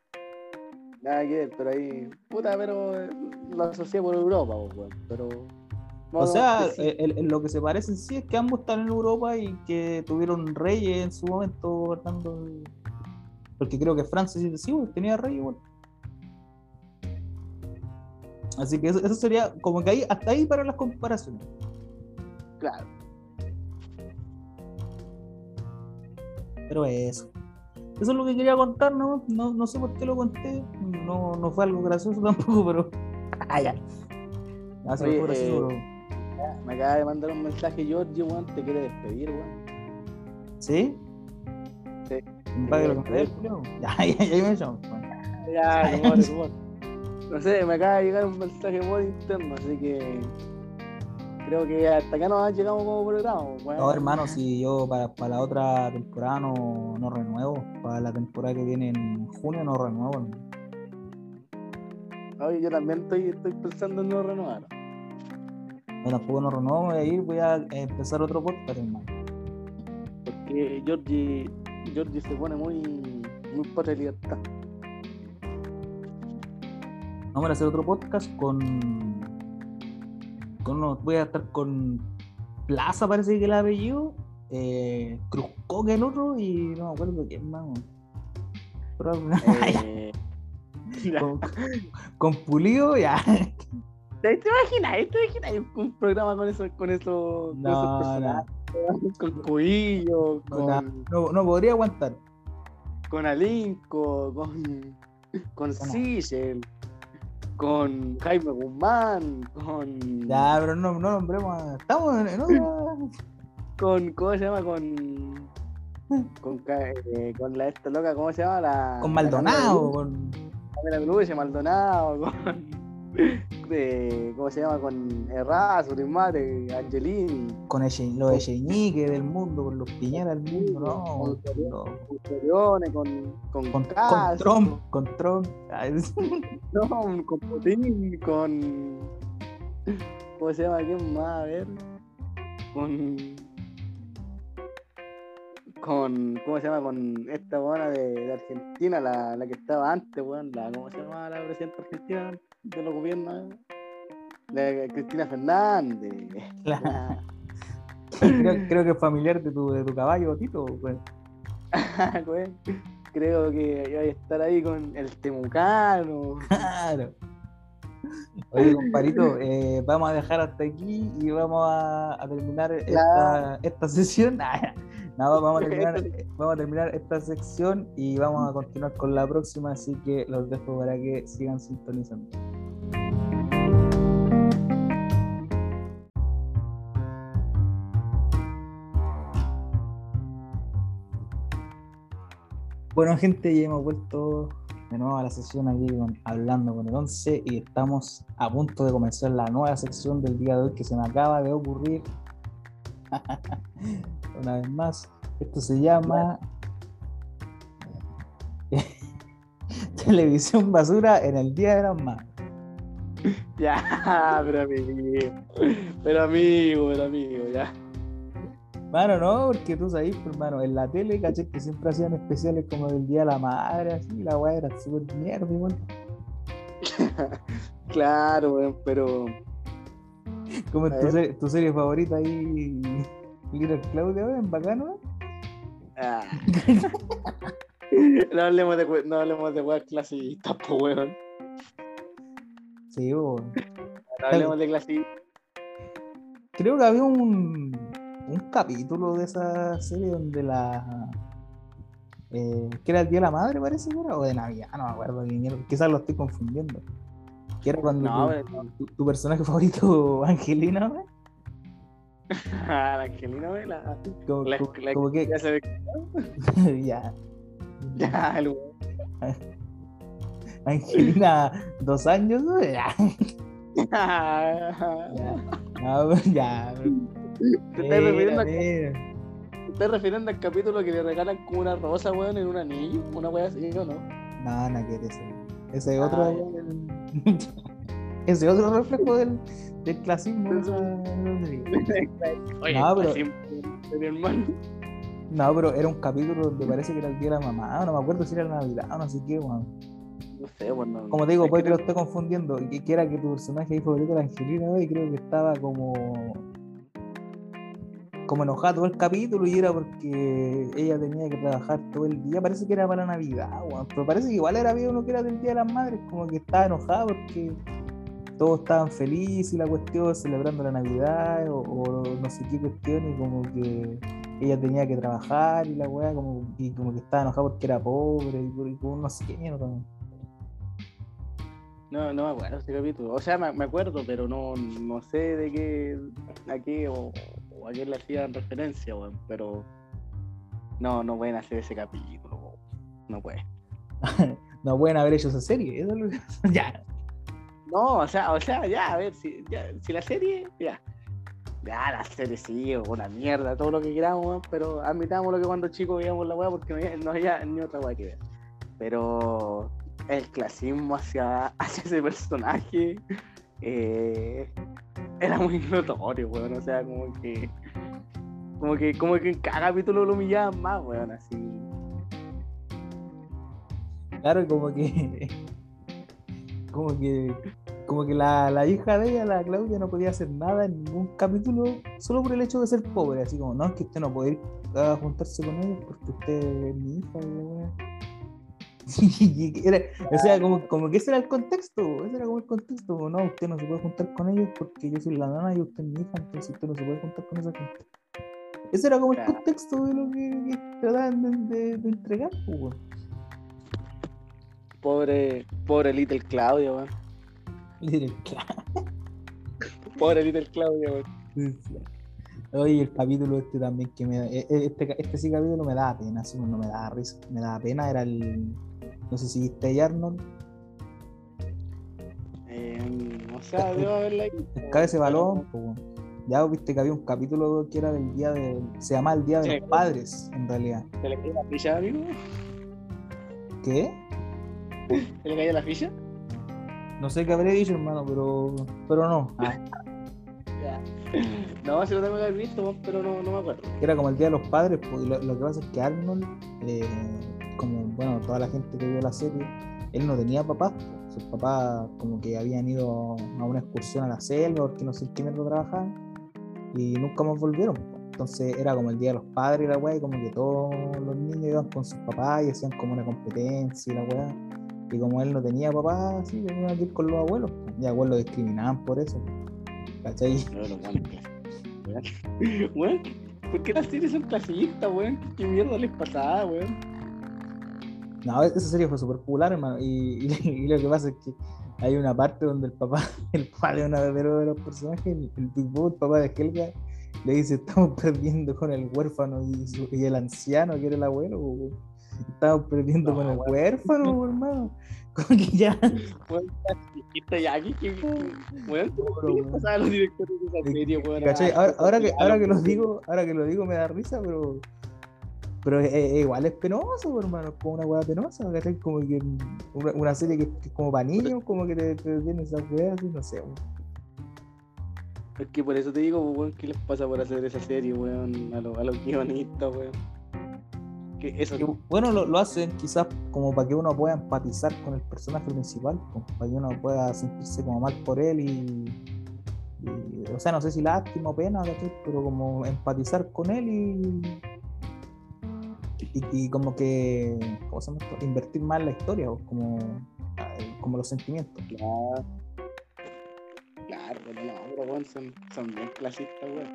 Nada que ver, pero ahí. Puta, pero eh, lo asocié por Europa, weón. Pero. O sea, sí, el- el- lo que se parecen sí es que ambos están en Europa y que tuvieron reyes en su momento gobernando. Porque creo que Francia sí, sí, tenía rey igual. Así que eso, eso sería como que ahí, hasta ahí para las comparaciones. claro. Pero eso. Eso es lo que quería contar, ¿no? No, no sé por qué lo conté. No, no fue algo gracioso tampoco, pero. Ah, ya. Ya, se me Oye, fue gracioso, eh, pero- Me acaba de mandar un mensaje, Giorgio, weón, te quiere despedir, weón. ¿Sí? Pague lo Julio. Ya, ya, ya me llamo. Bueno. Ya, rumor. No sé, me acaba de llegar un mensaje muy interno, así que. creo que hasta acá nos llegamos como programa. weón. No, hermano, si yo para, para la otra temporada no, no renuevo. Para la temporada que viene en junio no renuevo. hermano. Oye, yo también estoy, estoy pensando en no renovar. No, tampoco no renuevo, me voy a ir, voy a empezar otro podcast, hermano. Porque Georgie, Georgie se pone muy, muy patria libertad. Vamos a hacer otro podcast con. con uno- voy a estar con Plaza, parece que el apellido. Eh, Cruzco, que el otro, y no me acuerdo quién más. Pero- Eh, con, con Pulido, ya. ¿Te, imaginas? ¿Te imaginas un programa con eso, con eso, con esos No, no, personajes? Con Cuillo, No, con, no, no podría aguantar. con Alinco, con, con Sigel, con Jaime Guzmán, con, Ya, pero no, no nombremos. a- Estamos en, otra. con ¿cómo se llama? Con con, eh, con la esta loca, ¿cómo se llama? La, Con la Maldonado. Camila Con, Maldonado, con eh, ¿cómo se llama? Con Errázuriz, Mate, Angelini. con Eche- los Echeñique del mundo, con los Piñera del mundo, no. Con no. con con, con, Con, Trump, con Trump. Con Putin, con. ¿Cómo se llama? ¿Quién más? A ver. Con. Con. ¿Cómo se llama? Con esta buena de, de Argentina, la, la que estaba antes, weón. La, ¿Cómo se llama la presidenta argentina de los gobiernos? La Cristina Fernández. La- creo, creo que es familiar de tu, de tu caballo, Tito. pues. Creo que iba a estar ahí con el Temucano. Claro. Oye, comparito, eh, vamos a dejar hasta aquí y vamos a, a terminar esta, esta sesión. Vamos a, terminar, vamos a terminar esta sección y vamos a continuar con la próxima, así que los dejo para que sigan sintonizando. Bueno, gente, ya hemos vuelto de nuevo a la sesión aquí con- hablando con el 11 y estamos a punto de comenzar la nueva sección del día de hoy que se me acaba de ocurrir. Una vez más, esto se llama Televisión Basura en el Día de las Madres. Ya, pero amigo. Pero amigo, pero amigo, ya. Mano, no, porque tú sabes, hermano, en la tele, caché que siempre hacían especiales como del Día de la Madre, así, la weá era súper mierda, igual. Claro, weón, pero. Como es tu, serie, tu serie favorita ahí, Little Claudia, weón, bacano, ah. no hablemos de no hablemos de weas clasistas, po weón. Sí, weón. No hablemos de clasistas. Creo que había un, un capítulo de esa serie donde la. eh, que era el Día de la Madre, parece que era, o de Navidad, no me acuerdo, quizás lo estoy confundiendo. Que era cuando No, tu, pero- tu- tu personaje favorito, Angelina, ¿no? Ah, la Angelina, weón, la. como, La, como- la- como que. ya se ve. ya. Ya, el. Angelina, dos años, ¿no? ya. Ya. Ya. No, ya. Te estás refiriendo a- Mira, ¿Te estás refiriendo al capítulo que le regalan como una rosa, weón, en un anillo? Una wea así, ¿o no? No, no quiere ese. Ese Ah, otro. Ese otro reflejo del, del clasismo. Oye, No, pero- hermano. No, pero era un capítulo donde parece que era el día de la mamá. No me acuerdo si era la Navidad o no sé qué, weón. No sé, pues no. Como te digo, puede que que lo esté confundiendo. Que, que era que tu personaje ahí favorito era Angelina, y creo que estaba como. Como enojada todo el capítulo y era porque ella tenía que trabajar todo el día. Parece que era para Navidad, weón. Pero parece que igual era bien uno que era del Día de las Madres, como que estaba enojada porque todos estaban felices y la cuestión, celebrando la Navidad o, no sé qué cuestión, y como que ella tenía que trabajar y la weá, como, y como que estaba enojada porque era pobre y, y como no sé qué mierda. No, no me acuerdo ese capítulo. O sea, me, me acuerdo, pero no, no sé de qué, a qué o, a qué le hacían referencia, weón. Pero no, no pueden hacer ese capítulo. No pueden. no pueden haber hecho esa serie. Eso es lo que- ya. No, o sea, o sea, ya, a ver, si, ya, si la serie, ya. Ya, la serie sí, una mierda, todo lo que queramos, weón, pero admitamos lo que cuando chicos veíamos la weá porque no había, no había ni otra weá que ver. Pero el clasismo hacia, hacia ese personaje eh, era muy notorio, weón. O sea, como que. Como que, como que en cada capítulo lo humillaban más, weón, así. Claro, como que. Como que. Como que la, la hija de ella, la Claudia, no podía hacer nada en ningún capítulo solo por el hecho de ser pobre. Así como, no, es que usted no puede ir a juntarse con ellos porque usted es mi hija, weón. O sea, como, como que ese era el contexto, ese era como el contexto, no, usted no se puede juntar con ellos porque yo soy la nana y usted es mi hija, entonces usted no se puede juntar con esa gente. Ese era como el contexto de lo que, que trataban de, de- de entregar, pues. Pobre, pobre Little Claudia, weón. Literal, claro. Pobre Little Claudia, weón. Oye, el capítulo este también que me da, e- e- este, este sí capítulo me daba pena, no me daba risa, me daba pena, era el, no sé si viste ahí Arnold, Eh, o sea, debo haberla pescaba ese balón, ya viste que había un capítulo que era del día de, se llamaba el día de los padres, en realidad. ¿Se le cayó la ficha, amigo? ¿Qué? ¿Se le cayó la ficha? No sé qué habré dicho, hermano, pero, pero no. Ah, No, si lo tengo que haber visto, pero no, no me acuerdo. era como el Día de los Padres, pues, y lo, lo que pasa es que Arnold, eh, como bueno, toda la gente que vio la serie, él no tenía papás, sus papás como que habían ido a una excursión a la selva porque no sé qué mierda trabajaban y nunca más volvieron. Entonces era como el Día de los Padres y la weá, y como que todos los niños iban con sus papás y hacían como una competencia y la weá. Y como él no tenía papás, así, tenía que ir con los abuelos. Y abuelos discriminaban por eso. ¿Cachai? No, los buenos clasistas, weón. Weón, ¿por qué las series son clasistas, weón? ¿Qué mierda les pasaba, weón? No, esa serie fue súper popular, hermano. Y, y- y lo que pasa es que hay una parte donde el papá, el padre de uno de los- los personajes, el, el el papá de Helga, le dice: Estamos perdiendo con el huérfano y, su- y el anciano, que era el abuelo. Estamos perdiendo No, con el weón. huérfano, po, hermano. Como que ya. Weón, clasista ya, ¿qué, qué, qué- weón? ¿Qué Pobre, les weón. pasaba a los. Ah, Ahora, que, claro, ahora que lo weón. digo, ahora que lo digo me da risa, pero. Pero igual es penoso, po, hermano, es como una weá penosa, ¿cachai? Como que una, una serie que, que es como para niños, como que te, te tiene esas weas así, no sé, weón. Es que por eso te digo, pues, weón, ¿qué les pasa por hacer esa serie, weón? A, los- a los guionistas, weón. Que eso, Que, bueno, lo, lo hacen quizás como para que uno pueda empatizar con el personaje principal, pues, para que uno pueda sentirse como mal por él y, y, o sea, no sé si lástima o pena, ¿cachai? pero como empatizar con él y, y, y como que, ¿cómo se llama esto? Invertir más en la historia, o como, como los sentimientos. Claro. Claro, pero no, pero weón, son, son bien clasistas, weón.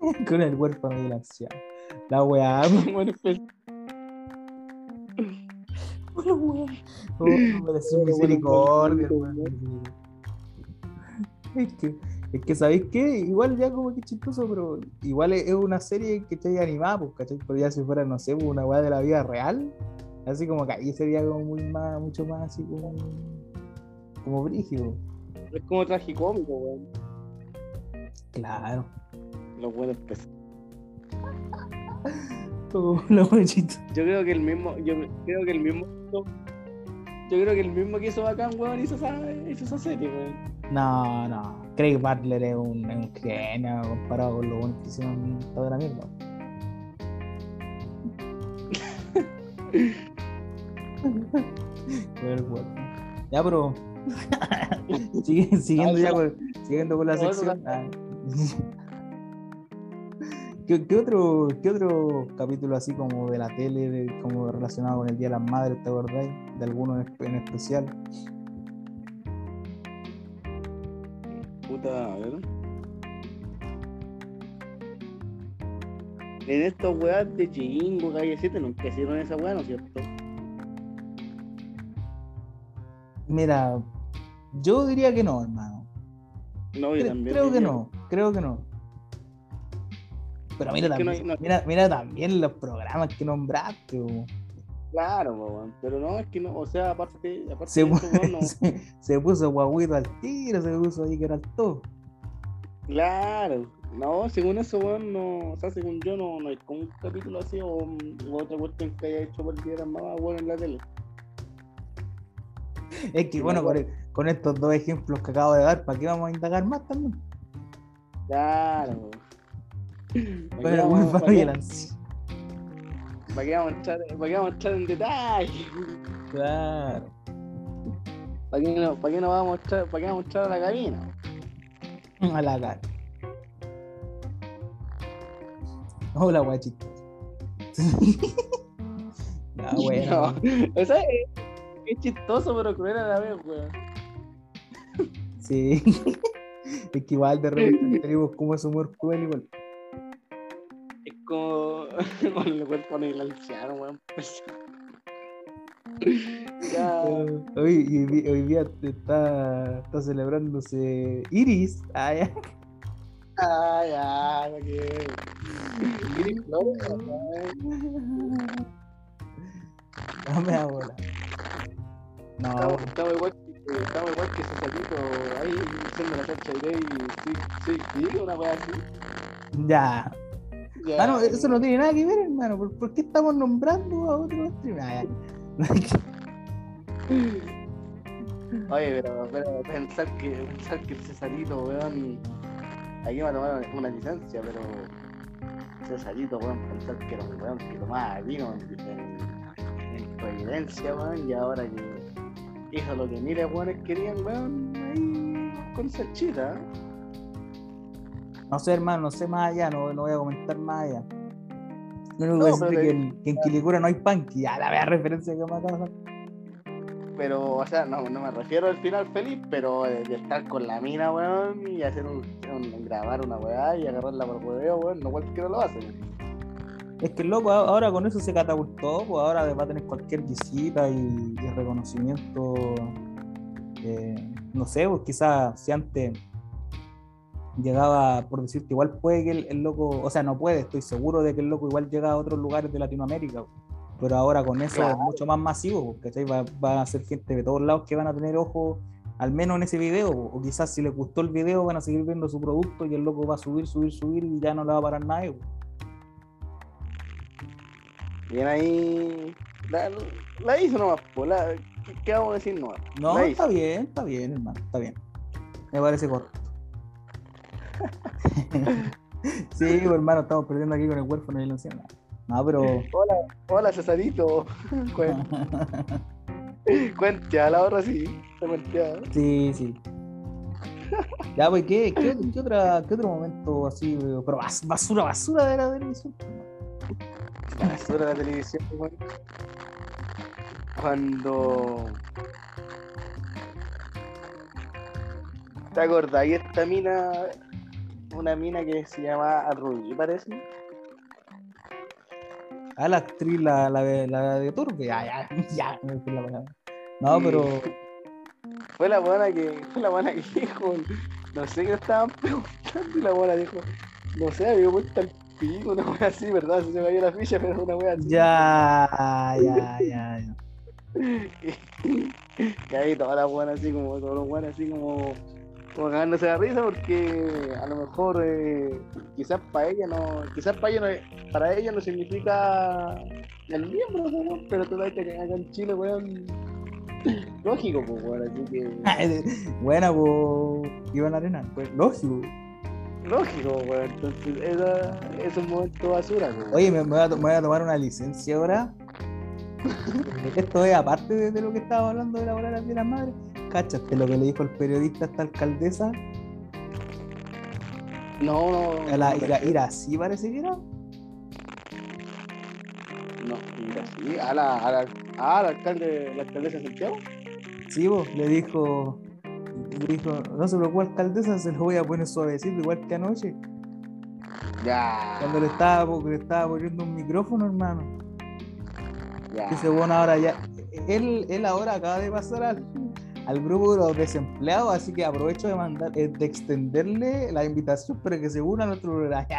con el huérfano y el anciano. La weá, Bueno, pues, la weá. Oh, no misericordia. Es que, es que ¿sabéis qué? Igual ya como que chistoso, pero igual es es una serie que está animada, pues, ¿cachai? Pero ya si fuera, no sé, pues, una weá de la vida real, así como que ahí sería como muy más, mucho más así como, como brígido. es como tragicómico, weón. Claro. Los buenos pues. Como weá chistosa. Yo creo que el mismo, yo creo que el mismo, yo creo que el mismo que hizo bacán, weón, hizo esa, hizo esa serie, weón. No, no. Craig Butler es un, es un genio comparado con lo bueno que hicieron toda la mierda. Ya, pero. Sigue- siguiendo ya con, siguiendo con la No, eso sección. Ah. ¿Qué, qué otro, ¿Qué otro capítulo así como de la tele, de- como relacionado con el Día de las Madres, te acordáis? De alguno en especial. Puta, a ver. En estos weas de Chingo, Calle 7, nunca hicieron esa wea, ¿no es cierto? Mira, yo diría que no, hermano. No, yo Cre- también. creo que no, creo que no. Pero mira no también, hay- no- mira, mira también los programas que nombraste. bo. Claro, weón, pero no, es que no, o sea, aparte, aparte Se, de eso, weón, no. se, se puso guaguito al tiro, se puso ahí que era el todo. Claro, no, según eso, weón, no, o sea, según yo, no, no hay como un capítulo así o, o otra cuestión que haya hecho por el día de las mamás, bueno, en la tele. Es que, bueno, con, con estos dos ejemplos que acabo de dar, ¿para qué vamos a indagar más también? Claro. ¿Para Bueno, para para el para qué vamos a entrar- para qué vamos a entrar en detalle? Claro. ¿Para qué no, para qué no vamos a entrar, para qué vamos a entrar a la cabina? A la cara. Hola, guachito. Ah, bueno. No, o sea, es, es chistoso, pero cruel a la vez, weón. Sí. Es que igual de repente tenemos como ese humor cruel igual. Como con el cuerpo en el anciano, weón. Pues. ya. Hoy, hoy hoy día está, está celebrándose Iris. Ah, ya. Ah, ya, que. Iris Flores. No me da bola. No, Estamos, estamos igual que, estamos igual que ese salito ahí haciendo la cancha de y soy, soy gay, una weá así. ya. Ya. Ah, no, eso no tiene nada que ver, hermano. ¿Por, por qué estamos nombrando a otro streamer? Ah. Oye, pero, pero pensar que pensar que el Cesarito, weón, aquí me va a tomar una licencia, pero Cesarito, weón, pensar que era un weón que tomaba vino en, en, en Providencia, weón, y ahora que hizo lo que miles weones querían, weón, ahí con salchita. ¿eh? No sé, hermano, no sé más allá, no, no voy a comentar más allá. Lo único No, que es que, en, que en Quilicura no hay pan, que ya la vea referencia que me hacer. Pero, o sea, no, no me refiero al final feliz, pero de, de estar con la mina, weón, y hacer un, un- grabar una weá y agarrarla por hueveo, weón, no cualquiera lo hace. Es que el loco ahora con eso se catapultó, pues ahora va a tener cualquier visita y, y reconocimiento. eh, no sé, pues quizás si antes llegaba, por decirte, igual puede que el, el loco, o sea, no puede, estoy seguro de que el loco igual llega a otros lugares de Latinoamérica, pero ahora con eso Claro. es mucho más masivo, porque ¿cachai? Va, va a ser gente de todos lados que van a tener ojo, al menos en ese video, o quizás si les gustó el video van a seguir viendo su producto y el loco va a subir, subir, subir y ya no le va a parar nadie. Bien ahí. La, la hizo nomás, po, la, ¿qué, vamos a decir nomás? No, está bien, está bien, hermano, está bien. Me parece correcto. sí, hermano, estamos perdiendo aquí con el huérfano y el anciano. No, pero. Hola, hola Cesarito. Cuen- Cuente, a la hora sí. Se cuentea. sí, sí. Ya, pues, ¿qué, qué, qué otra, qué otro momento así? Pero bas- basura, basura de la televisión. La basura de la televisión. Cuando. ¿Te acordás? Y esta mina. Una mina que se llama Rubí, parece. Ah, la actriz, la, la, de- la de Turbe. Ya, ya, ya, me palabra. No, pero. Fue la buena que. Fue la buena que dijo. No sé qué estaban preguntando y la buena dijo. No sé, había puesto el pico, una wea así, ¿verdad? Se me cayó la ficha, pero una wea así. Ya, ya, ya, ya. Y ahí todas las buenas así como, todos los buenos así como, como cagándose de risa porque a lo mejor eh, quizás para ella no, quizás para ella no, para ella no significa el miembro, pero tú sabes que acá en Chile, weón, lógico, pues, weón, así que, Buena, pues. Iván Arena. Pues, lógico. lógico, weón, entonces esa, es un momento basura, pues, weón. Oye, me, me voy a, me voy a tomar una licencia ahora. Esto es aparte de, de lo que estábamos hablando de la hora de las madres. Cáchate lo que le dijo el periodista a esta alcaldesa. no, no, A la no, Ira, Irací parece que era. no, mira, sí, a la, a la, ah, al alcalde, la alcaldesa de Santiago. Sí, vos, le dijo. Le dijo, no se preocupe, alcaldesa, se lo voy a poner suavecito, igual que anoche. Ya. Cuando le estaba, le estaba poniendo un micrófono, hermano. ya. Ese bueno ahora ya. Él, él ahora acaba de pasar al, al grupo de los desempleados, así que aprovecho de mandar, eh, de extenderle la invitación para que se una a nuestro programa.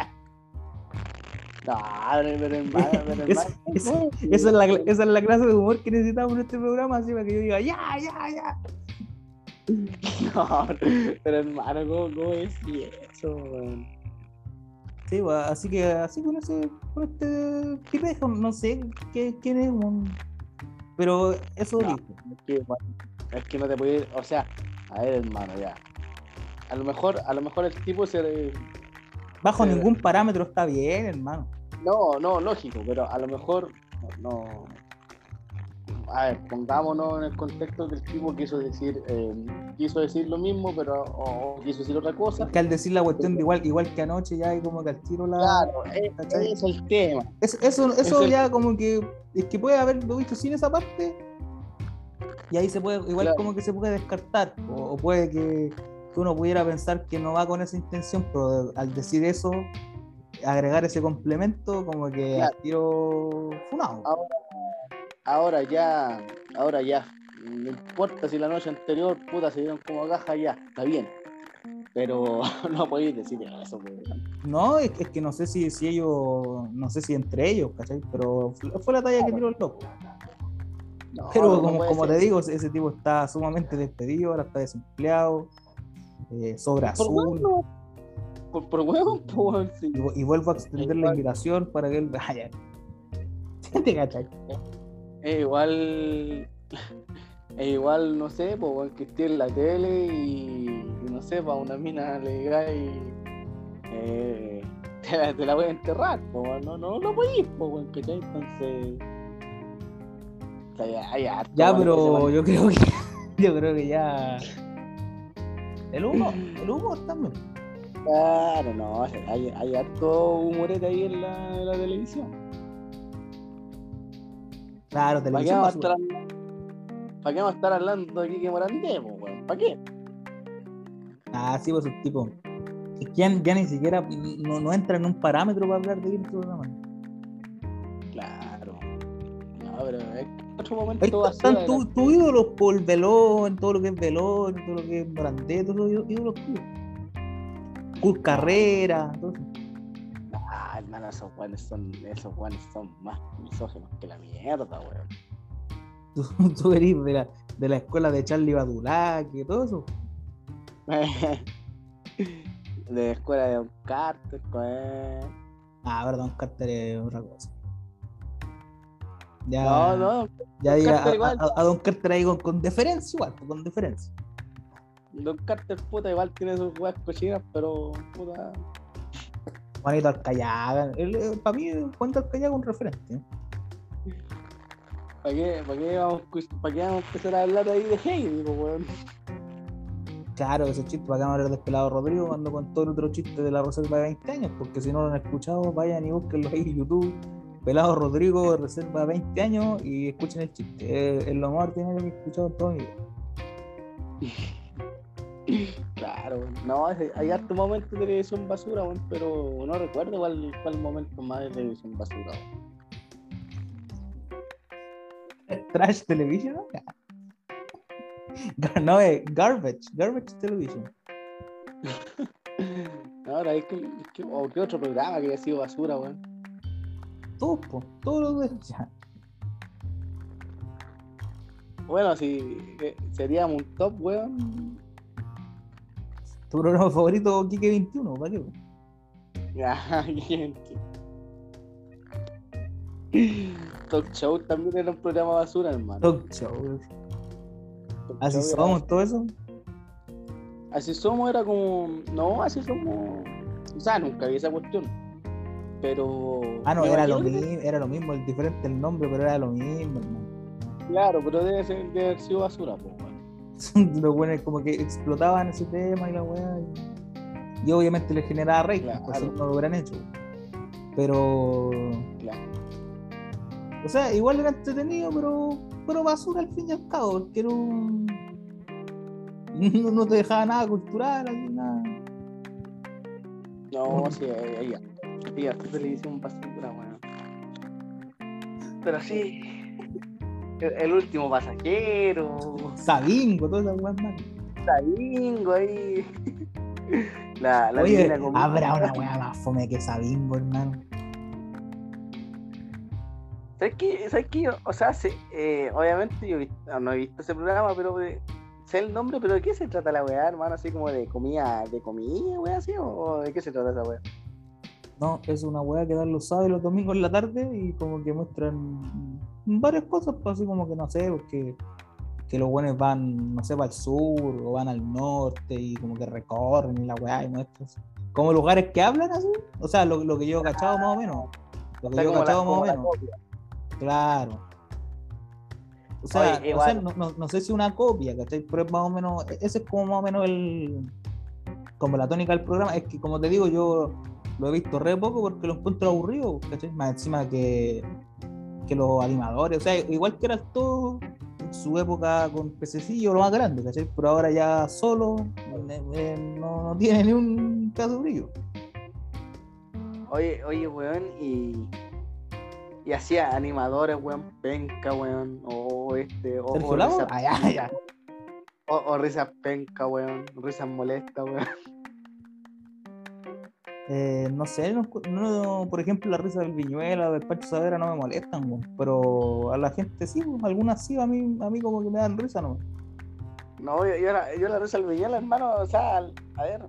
No, pero, pero hermano, pero Es- hermano, es- no, esa, es la, cla- esa es la clase de humor que necesitamos en este programa, así para que yo diga, ya, ya, ya. No, pero hermano, ¿cómo, cómo es eso, weón? Sí, pues, así que así con ese, con este pirejo, no sé qué, es un. Pero eso No. dijo. Es que, bueno, es que no te puedes, o sea, a ver, hermano, ya. A lo mejor, a lo mejor el tipo se Bajo ningún parámetro está bien, hermano. No, no, lógico, pero a lo mejor no. A ver, pongámonos en el contexto que el tipo quiso decir, eh, quiso decir lo mismo, pero o, o quiso decir otra cosa. Que al decir la cuestión de igual, igual que anoche, ya hay como que al tiro la. Claro, ¿cachai? ese es el tema. Es- eso eso ya como que. Es que puede haberlo visto sin esa parte. Y ahí se puede, igual Claro. como que se puede descartar. O, o puede que, que uno pudiera pensar que no va con esa intención, pero al decir eso, agregar ese complemento, como que Claro. tiro funado. Ahora, ahora ya, ahora ya, no importa si la noche anterior, puta, se dieron como caja, ya, está bien. Pero no podéis decir eso, pues. No, es, es que no sé si, si ellos, no sé si entre ellos, ¿cachai? Pero fue, fue la talla que tiró el loco. No, Pero no como, como te digo, ese tipo está sumamente despedido, ahora está desempleado, eh, sobra Por azul. huevo, por, por huevo, weón, sí. Y, vu- y vuelvo a extender la invitación para que él vaya. ¿Te cachai? Es igual, es igual, no sé, pues, weón, que esté en la tele y, y no sé, para una mina le diga y eh, te, la, te la voy a enterrar, pues, weón, no, no, no podís, weón, ¿cachai? Entonces, ya, hay harto, Ya, weón, que se pero yo creo que yo creo que ya. El humo, el humo también. Claro, no, hay, hay harto humorete ahí en la, en la televisión. Claro, ¿Para qué, televisión vamos a basura. estar, ¿Para qué vamos a estar hablando de Kike Morandé, weón? ¿Para qué? Ah, sí, pues el tipo. Es que ya, ya ni siquiera no, no entra en un parámetro para hablar de ir programa. Claro. No, pero es que otro Ahí momento va a están tus tu ídolos por el velón, todo lo que es velón, todo lo que es Brandé, todos los ídolos tuyos. Carrera, todo eso. Ah, hermano, esos guanes son, esos guanes son más misóginos que la mierda, weón. Tú, tú eres de la, de la escuela de Charlie Badulaque, todo eso. de la escuela de Don Carter, pues. Ah, perdón, Carter es otra cosa. Ya, No, no, ya Don diga, Carter a, igual. a- a Don Carter ahí con, con deferencia, igual, pues, con deferencia. Don Carter, puta, igual tiene sus weas cochinas, pero, puta. Juanito Alcayaga, eh, para mí, Juanito Alcayaga es un referente. ¿eh? ¿Para qué, para qué, vamos, a escu- para qué vamos a empezar a hablar ahí de Heidi, pues, weón? Claro, ese chiste, para que vamos a hablar de Pelado Rodrigo cuando contó el otro chiste de la reserva de 20 años, porque si no lo han escuchado, vayan y búsquenlo ahí en YouTube. Pelado Rodrigo, reserva de 20 años, y escuchen el chiste. Es, es lo más ordinario que he escuchado en toda mi vida. Claro, no, hay harto momento de televisión basura, pero no recuerdo cuál, cuál momento más de televisión basura. Trash Television, ¿no? Es Garbage, Garbage Television. Ahora, es que, es que- o qué otro programa que haya sido basura, weón. Todos, po, todos los de ya. Bueno, si eh, seríamos un top, weón. Tu programa favorito, Kike 21, ¿para qué? Ya, gente. Talk Show también era un programa basura, hermano. Talk show. Talk Así Show era- somos, todo eso. Así somos era como. No, así somos. O sea, nunca vi esa cuestión. Pero. Ah, no, era lo, que- mismo, era lo mismo, el diferente el nombre, pero era lo mismo, hermano. Claro, pero debe, ser, debe haber sido basura, pues, weón. Los buenos como que explotaban ese tema y la weá. Y, y obviamente les generaba rating, Claro. pues no lo hubieran hecho. Pero. Claro. O sea, igual era entretenido, pero, pero basura al fin y al cabo, porque era un. No, no te dejaba nada cultural, así, nada. No, sí, ahí, ahí, ahí, harta televisión basura, weón. Pero sí. El, el último pasajero. Sabingo, todas esas weas más. Sabingo ahí. La, la Oye, habrá una weá más fome que Sabingo, hermano. ¿Sabes qué? ¿Sabes qué? O sea, se- eh, obviamente yo visto- no he visto ese programa, pero eh, sé el nombre, pero ¿de qué se trata la weá, hermano? Así como de comida, de comida, weá, así, o de qué se trata esa weá? No, es una weá que dan los sábados y los domingos en la tarde y como que muestran varias cosas, pues así como que no sé, porque que los buenos van, no sé, para el sur o van al norte y como que recorren y la weá y muestran. Como lugares que hablan así, o sea, lo, lo que yo he cachado más o menos. Lo que O sea, yo he la- cachado más o menos. copia. Claro. O sea, Oye, igual- sé, no, no- no sé si una copia, ¿cachai? Pero es más o menos, ese es como más o menos el, como la tónica del programa. Es que como te digo, yo lo he visto re poco porque lo encuentro aburrido, ¿cachai? Más encima que, que los animadores, o sea, igual que eran todos en su época con pececillo lo más grande, ¿cachai? Pero ahora ya solo eh, eh, no, no tiene ni un caso brillo. Oye, oye, weón, y. Y hacía animadores, weón, penca, weón, o este, o, o, risas, ah, ya, ya. o, o risas penca, weón, risas molestas, weón. Eh, no sé, no, no- por ejemplo, la risa del Viñuela, del Pancho Savera no me molestan, pero a la gente sí, weón, algunas sí, a mí, a mí como que me dan risa, ¿no? No, yo, yo, la, yo la risa al Viñuela, hermano, o sea, a ver,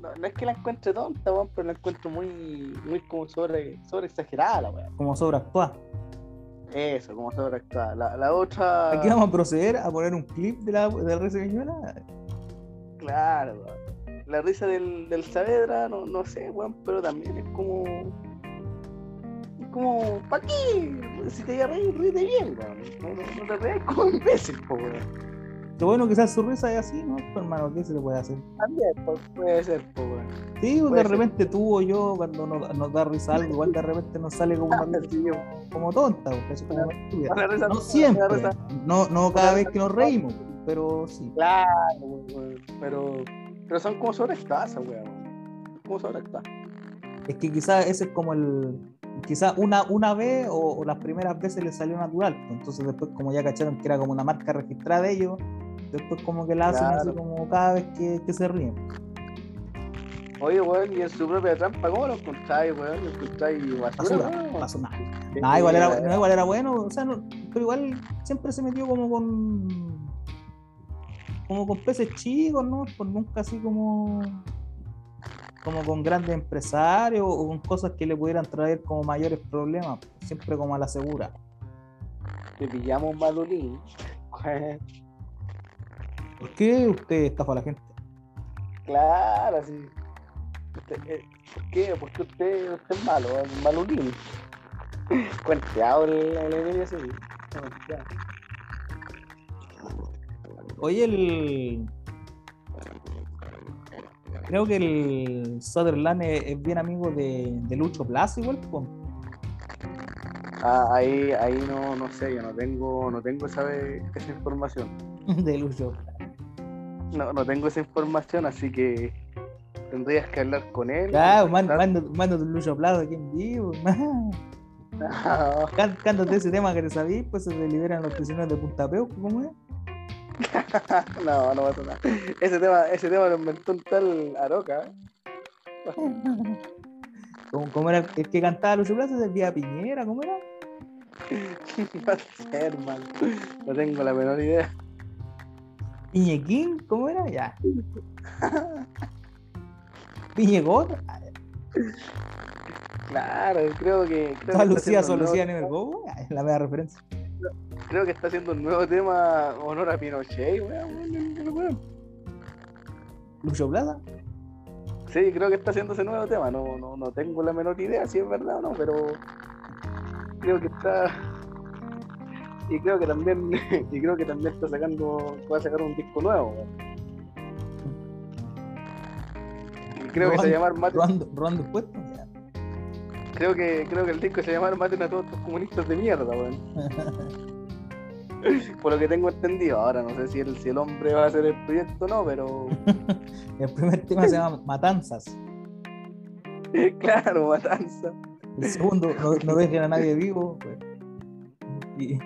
no, no es que la encuentre tonta, pero la encuentro muy, muy como sobre, sobre exagerada, la weón. Como sobreactuar. Eso, como sobreactuada. La, la otra. Aquí vamos a proceder a poner un clip de la, de la risa del Viñuela. Claro, weón. La risa del, del Saavedra, no, no sé, weón, pero también es como. Es como, ¿para qué? Si te voy a reír, ríete bien, weón. No, no, no te reas como imbécil, po, weón. Qué bueno que sea su risa es así, ¿no? Pero, hermano, ¿qué se le puede hacer? También, puede ser, po, weón. Sí, pues, Puede de ser. repente tú o yo, cuando nos, nos da risa algo, igual de repente nos sale como una como tonta, pues, como. Una risa- No siempre, risa- no, no cada vez que nos reímos, pero sí. Claro, weón. Pero, pero son como sobreactuadas, weón. Como sobreactuadas. Es que quizás ese es como el. Quizás una, una vez o, o las primeras veces les salió natural. pues, Entonces, después, como ya cacharon que era como una marca registrada de ellos, después, como que la hacen así como cada vez que, que se ríen. Oye, weón, y en su propia trampa, ¿cómo lo encontráis, weón? ¿Lo encontráis basura? Basura, basura. Nada, igual era, no, igual era bueno, o sea, no- pero igual siempre se metió como con. Como con peces chicos, ¿no? Pues nunca así como. como con grandes empresarios o con cosas que le pudieran traer como mayores problemas, siempre como a la segura. Te pillamos malolín. ¿Por qué usted estafa a la gente? claro, sí. Eh, ¿Por qué? Porque usted, usted es malo, es malolín. Cuenteado el, el ese. Cuenteado. Oye, el. Creo que el Sutherland es, es bien amigo de, de Lucho Plaza, igual, po. Ah, ahí, ahí no, no sé, yo no tengo, no tengo esa, esa información. de Lucho. No, no tengo esa información, así que tendrías que hablar con él. Claro, man- contactar- mando, mando tu Lucho Plaza aquí en vivo. Cántate ese tema que te sabís, pues se liberan los prisioneros de Punta Peuco, ¿cómo es? No, no pasa nada. Ese tema, ese tema lo inventó un tal Aroca. ¿eh? ¿Cómo, era el que cantaba Lucho Plaza? ¿El Vía Piñera? ¿Cómo era? A ser, man. No tengo la menor idea. ¿Piñequín? ¿Cómo era? Ya. ¿Piñegón? Claro, creo que. Creo ¿Toda que, Lucía nuevo- Solución en el la media referencia. Creo que está haciendo un nuevo tema honor a Pinochet, weón. ¿Lucho Plaza? Sí, creo que está haciendo ese nuevo tema. No, no, no tengo la menor idea si es verdad o no, pero creo que está. Y creo que también, y creo que también está sacando, va a sacar un disco nuevo. weón. Y creo que se Robando- llama Mate, ¿Robando, robando impuestos? Ya. Creo que, creo que el disco se llama Maten a todos estos comunistas de mierda, weón. Por lo que tengo entendido. Ahora no sé si el, si el hombre va a hacer el proyecto o no, pero El primer tema se llama Matanzas. claro, matanza. El segundo, no, no dejen a nadie vivo. Y-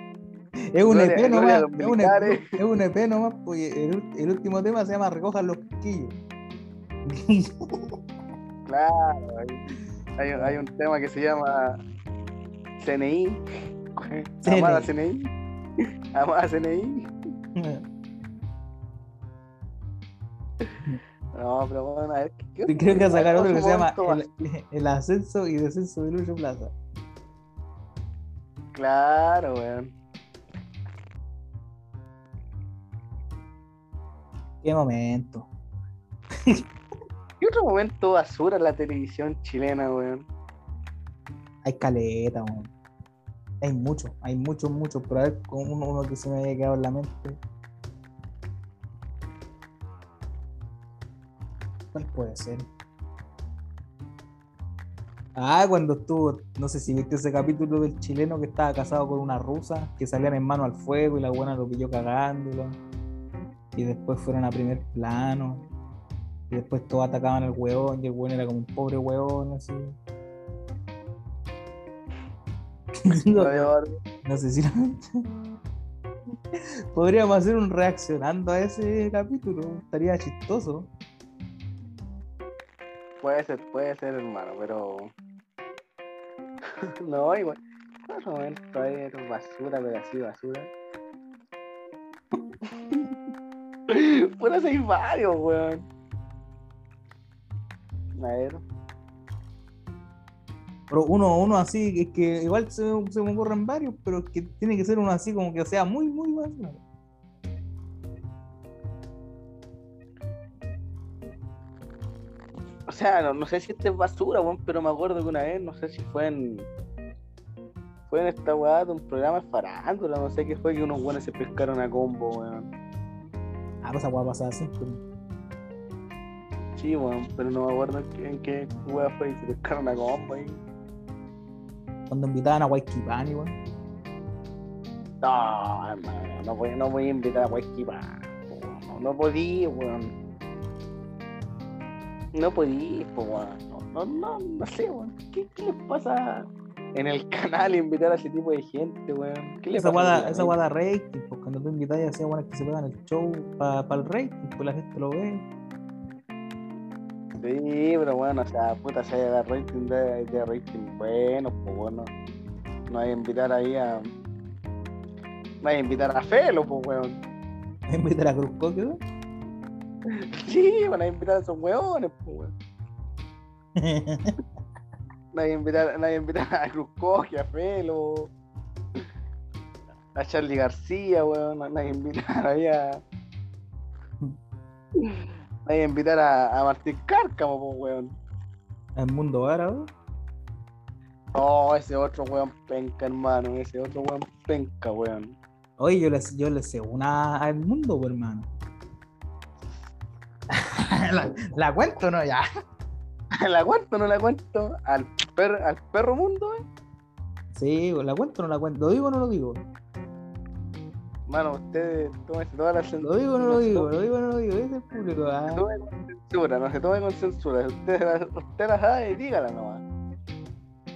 es un Gloria- EP nomás. Es un. EP, es un EP nomás. El, ul- el último tema se llama Recojan los quillos. Claro, hay, hay, un tema que se llama CNI. Amada CNI. Amada CNI. No, pero bueno, a ver. ¿qué- Creo que sacar otro que se llama el ascenso y descenso de Lucho Plaza. Claro, weón. Qué momento. ¿Qué otro momento basura la televisión chilena, weón? Hay caleta, weón. Hay mucho, hay muchos, muchos, pero a ver con uno, que se me haya quedado en la mente. ¿Cuál puede ser? Ah, cuando estuvo, no sé si viste ese capítulo del chileno que estaba casado con una rusa, que salían en mano al fuego y la buena lo pilló cagándolo. Y después fueron a primer plano. Y después todos atacaban al hueón y el hueón era como un pobre hueón, así. Barbie. No sé si lo Podríamos hacer un reaccionando a ese capítulo. Estaría chistoso. Puede ser, puede ser, hermano, pero. no, igual. Otro momento ahí era basura, pero así basura. Puede ser varios, weón. Pero uno, uno así, es que igual se, se me ocurren varios, pero es que tiene que ser uno así como que sea muy, muy basura. O sea, no, no sé si este es basura, weón, pero me acuerdo que una vez, no sé si fue en. Fue en esta weá de un programa de farándula, no sé qué fue, que unos buenos se pescaron a combo, weón. Ah, pues esa weá pasaba siempre. Sí, weón, pero no me acuerdo en qué, weá fue y se pescaron a combo ahí. Cuando invitaban a Waikibani, weón. No, hermano, no voy, no voy a invitar a Huesquipa. No, no podí, weón. No podí, pues, weón. No, no, no, sé, weón. ¿Qué, ¿Qué les pasa en el canal invitar a ese tipo de gente, weón? ¿Qué les Esa pasa? weá da- weón? esa weá da rating, pues cuando tú invitas a esas que se pegan el show para el rating, pues la gente lo ve. Sí, pero bueno, o sea, puta, se haya rating de, de rating bueno, pues bueno. No hay que invitar ahí a. No hay que invitar a Felo, pues weón. Invitar a Cruz Coque, weón. Sí, van a invitar a esos weones, pues weón. No hay que invitar, no hay que invitar a Cruz Coque, a Felo, a Charlie García, weón. No hay que invitar ahí a. No hay que invitar a, a Martín Cárcamo, pues weón. El mundo árabe. Oh, ese otro weón penca, hermano. Ese otro weón penca, weón. Oye, yo le, yo le sé una al mundo, pues, hermano. la, la cuento, ¿no? Ya. ¿La cuento o no la cuento? ¿Al, per- al perro mundo, eh? Sí, la cuento o no la cuento. ¿Lo digo o no lo digo? Mano, ustedes tómense toda la Lo digo o no lo digo, lo digo o no lo digo. Es el público. ah. Se con censura, no se tome con censura. Usted, usted la sabe, dígala nomás.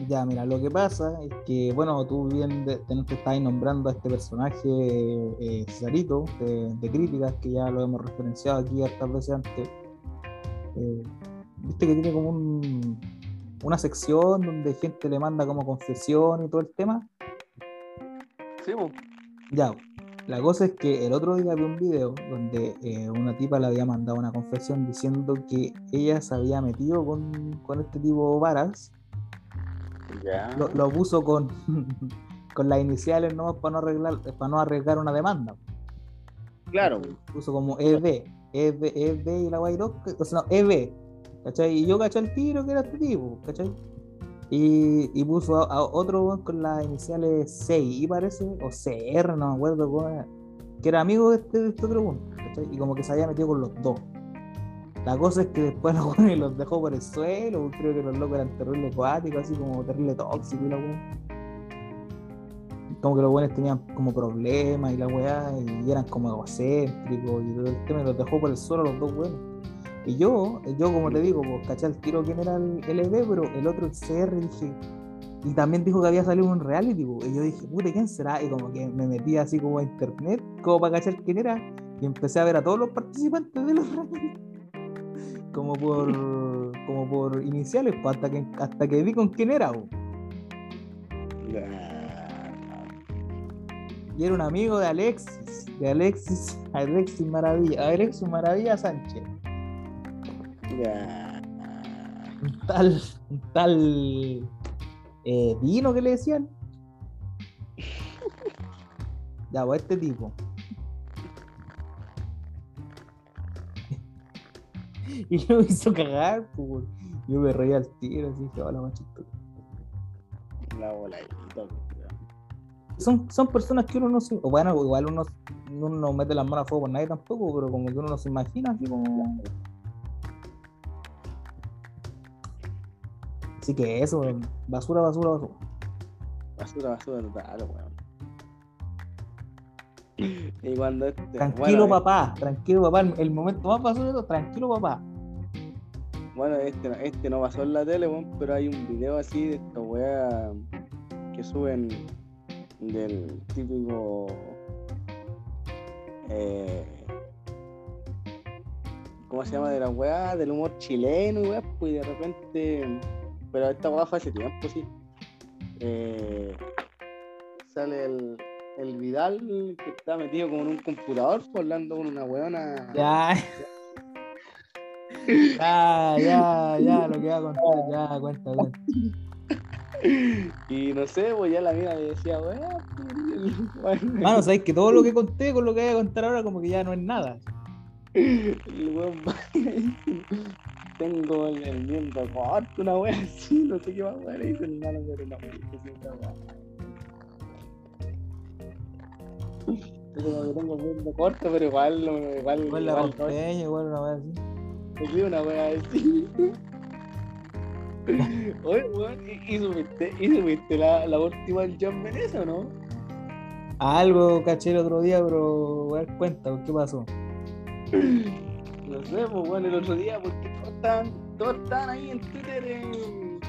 Ya, mira, lo que pasa es que, bueno, tú bien de- te, te estás nombrando a este personaje, eh, Cesarito, de, de críticas, que ya lo hemos referenciado aquí hartas veces antes. Eh, Viste que tiene como un, una sección donde gente le manda como confesión y todo el tema. Sí, po. Ya, la cosa es que el otro día vi un video donde eh, una tipa le había mandado una confesión diciendo que ella se había metido con, con este tipo varas Ya. lo, lo puso con, con las iniciales nomás para no arreglar, para no arriesgar una demanda. Claro. Puso como ED, ED, ED y la guairó, o sea, no, EB, ¿cachai? Y yo caché el tiro que era este tipo, ¿cachai? Y, y puso a, a otro con las iniciales CI, parece, o CR, no me acuerdo cómo era, que era amigo de este, de este otro ¿cachai? Y como que se había metido con los dos. La cosa es que después los weones los dejó por el suelo, creo que los locos eran terrible acuáticos, así como terrible tóxicos y la weón. Como que los buenos tenían como problemas y la weá, y eran como egocéntricos y todo el tema, los dejó por el suelo los dos buenos. Y yo, yo como te digo, pues caché al tiro quién era el LB, pero el otro, el CR, dije, y también dijo que había salido un reality, pues, y yo dije, puta, ¿quién será? Y como que me metí así como a internet, como para cachar quién era, y empecé a ver a todos los participantes de los reality. Como por, como por iniciales, pues, hasta que, hasta que vi con quién era, pues. Y era un amigo de Alexis, de Alexis, Alexis Maravilla, Alexis Maravilla Sánchez. Un tal, un tal eh, Dino que le decían. Ya, pues este tipo. y lo hizo cagar, pues. Yo me reía al tiro, así que hola machito. La bola Son, son personas que uno no se. o Bueno, igual uno, uno no mete las manos a fuego por nadie tampoco, pero como que uno no se imagina así como. Así que eso, basura, basura, basura. Basura, basura total, weón. Y cuando este. Tranquilo, bueno, papá, tranquilo, papá. El momento más todo, tranquilo, papá. Bueno, este, no- este no pasó en la tele, weón, pero hay un video así de esta weá que suben del típico. Eh, ¿Cómo se llama? De la weá, del humor chileno, y weá, pues y de repente. Pero esta fue hace tiempo, sí. Eh, sale el, el Vidal que está metido como en un computador, pues, hablando con una weona. Ya. Ya, ya, ya, lo que va a contar, ya, cuenta, cuenta. Y no sé, pues ya la mina le decía, el- Mano, sabéis que todo lo que conté con lo que voy a contar ahora, como que ya no es nada. el weón dice, tengo el, el miembro corto, una wea así, no sé qué más wea le dice el hermano, pero no, que sí, esa wea. Como que tengo el miembro corto, pero igual, igual, Igual la igual no, igual una vez así. Sí, una wea así. Oye, weón, ¿y, y supiste, y supiste la, la última del John Menez o no? Algo caché el otro día, pero voy a dar cuenta, ¿qué pasó? No sé, pues bueno, el otro día, porque estaban, todos estaban ahí en Twitter en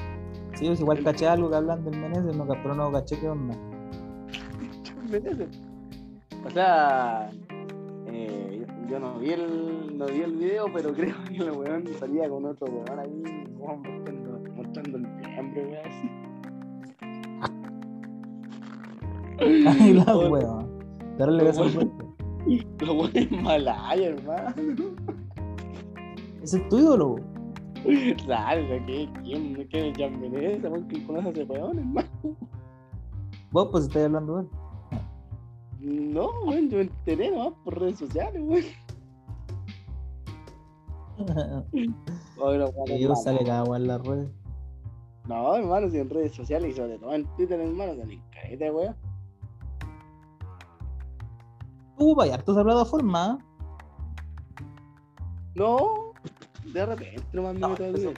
Sí, pues igual caché algo que hablan del Menezes, no, pero no caché qué onda. John Menez. O sea, eh, yo, no vi el no vi el video, pero creo que el weón salía con otro weón ahí, weón, mostrando, mostrando el hambre, weón, así. Ay, la wea. Darle beso al cuerpo. Los weones malaya, hermano. Ese es tu ídolo. Claro, ¿qué? ¿Quién? ¿Qué es John Menez? ¿Quién conoce a ese weón, hermano? Vos, pues, estáis hablando de él. No, weón, yo me enteré nomás por redes sociales, weón. Yo sale cada en las redes. No, hermano, si en redes sociales y sobre todo en Twitter, hermano, salen careta, weón. Tú, vaya, hartos de plataforma. No, de repente nomás me No, meto a Twitter.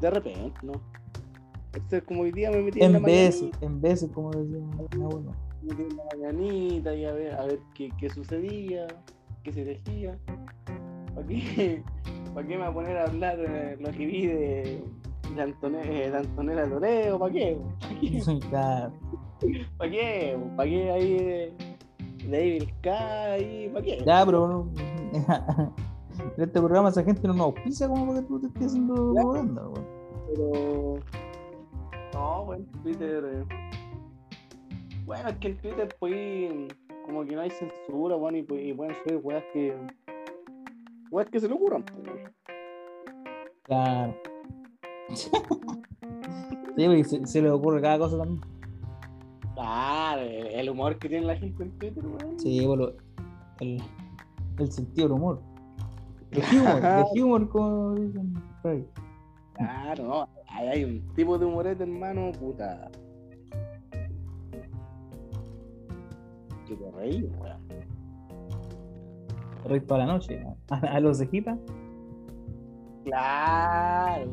De repente, no. Esto es como hoy día me metí en, la En veces, mañanita, en veces, como decía mi abuelo. me metí en la mañanita y a ver, a ver qué, qué sucedía, qué se tejía. ¿Para qué, ¿Para qué me voy a poner a hablar de lo que vi de, de, Antone- eh, de Antonella Loreo? ¿Para qué? ¿Para qué? ¿Para qué? ¿Para qué ahí de David K ahí? ¿Para qué? Ya, pero no- en este programa esa gente no nos auspicia como para que tú te estés haciendo propaganda, weón. Pero. No, bueno, Twitter. eh, Bueno, es que en Twitter, pues. Como que no hay censura, bueno, y, pues, y pueden subir weas que. Weas que se le ocurran, pues, weón. Claro. Sí, güey, se, se le ocurre cada cosa también. Claro, el, el humor que tiene la gente en Twitter, weón. Sí, bueno, el, el sentido del humor. El humor, el humor, como dicen por ahí. Claro, no. Ahí hay un tipo de humorete, hermano, puta. Que te reí, weón. Reír toda la noche. A, a los cejitas. Claro.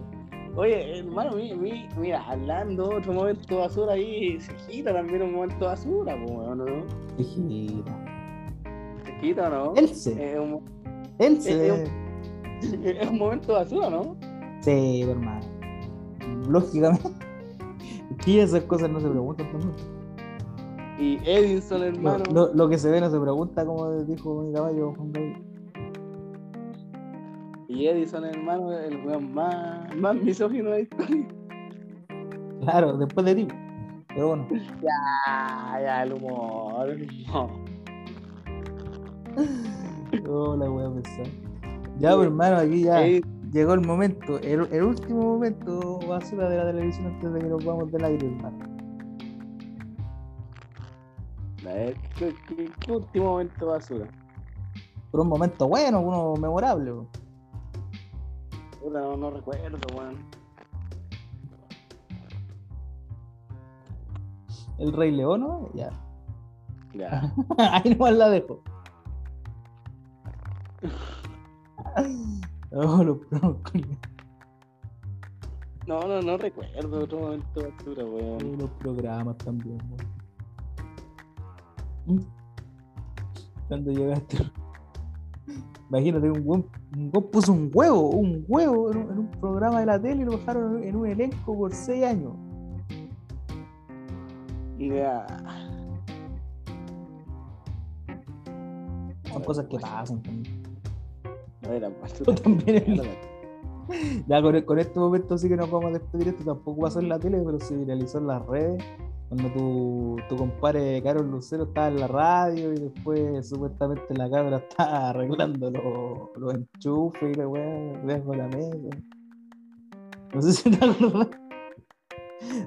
Oye, hermano, mi- mi- mira, hablando otro momento basura ahí, Cejita también un momento basura, weón, ¿no? Cejita. Cejita, ¿no? Elce. Un, Elce. eh, es un momento basura, ¿no? Sí, hermano. Lógicamente. Es que esas cosas no se preguntan también. Y Edinson, Lo, hermano. lo- lo que se ve no se pregunta, como dijo mi caballo Juan David. Y Edison, hermano, el weón más, más misógino de la historia. Claro, después de ti. Pero bueno, Ya, ya, el humor, el humor. oh, la wea pesada. Ya, pues, hermano, aquí ya llegó el momento, el, el, último momento basura de la televisión antes de que nos vamos del aire, hermano. ¿Qué, qué, último momento basura? Pero un momento bueno, uno memorable. No, no recuerdo, weón. El Rey León, ¿no? Ya. Ya. Ahí nomás la dejo. No, lo, no, no, no recuerdo otro momento de altura, weón. Los programas también, weón. Cuando llegaste. Imagínate, un buen, un puso un huevo, un huevo en un, programa de la tele y lo dejaron en un elenco por seis años. Ya. Son cosas que pasan también. También. Ya con, con, este momento sí que nos vamos a despedir. Esto tampoco pasó en la tele, pero se viralizó en las redes. Cuando tu, tu compadre Carol Lucero estaba en la radio y después supuestamente la cámara estaba arreglando los, los enchufes y la weá debajo de la mesa. No sé si te acuerdas.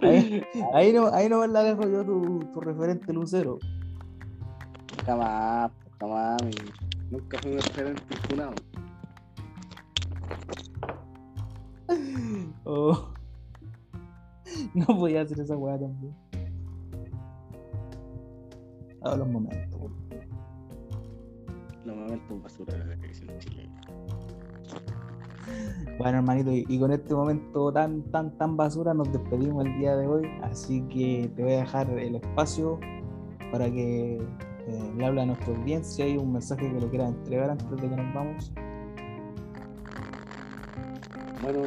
Ahí, ahí, no, ahí no la dejo yo tu, tu referente Lucero. Jamás, jamás, nunca fui un referente funado. Oh. No podía hacer esa weá también. A los momentos. Los momentos basura de la televisión chilena. Bueno, hermanito, y, con este momento tan, tan, tan basura nos despedimos el día de hoy. Así que te voy a dejar el espacio para que eh, le hable a nuestra audiencia y un mensaje que lo quieras entregar antes de que nos vamos. Bueno,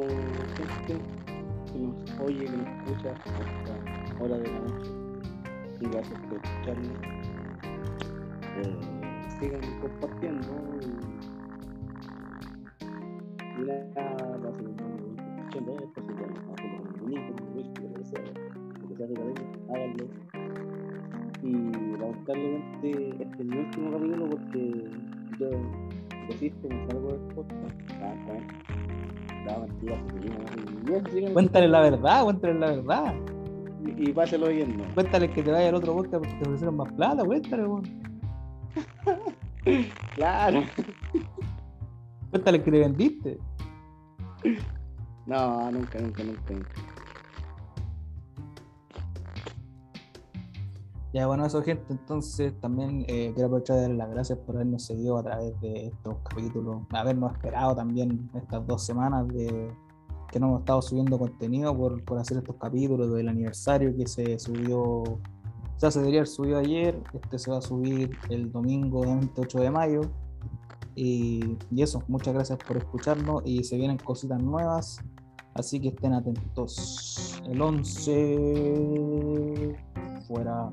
gente que nos oye, que nos escucha hasta hora de la noche, y gracias por escucharnos. Eh, sigan compartiendo y, y nada, va a seguir escuchando esto, si con bonito, con whisky, lo que sea, lo que sea háganlo. Y lamentablemente este es último capítulo porque yo desisto, me salgo del podcast. Ah, Cuéntale la verdad, cuéntale la verdad. Y, y páselo oyendo. Cuéntale que te vaya al otro podcast porque te ofrecieron más plata, cuéntale, claro. Cuéntale que te vendiste. No, nunca, nunca, nunca, nunca. Ya, bueno, eso, gente. Entonces, también eh, quiero aprovechar las gracias por habernos seguido a través de estos capítulos, habernos esperado también estas dos semanas de que no hemos estado subiendo contenido por, por hacer estos capítulos del aniversario que se subió, o sea, se debería haber subido ayer. Este se va a subir el domingo 28 de mayo. Y, y eso, muchas gracias por escucharnos y se vienen cositas nuevas. Así que estén atentos. El 11 fuera.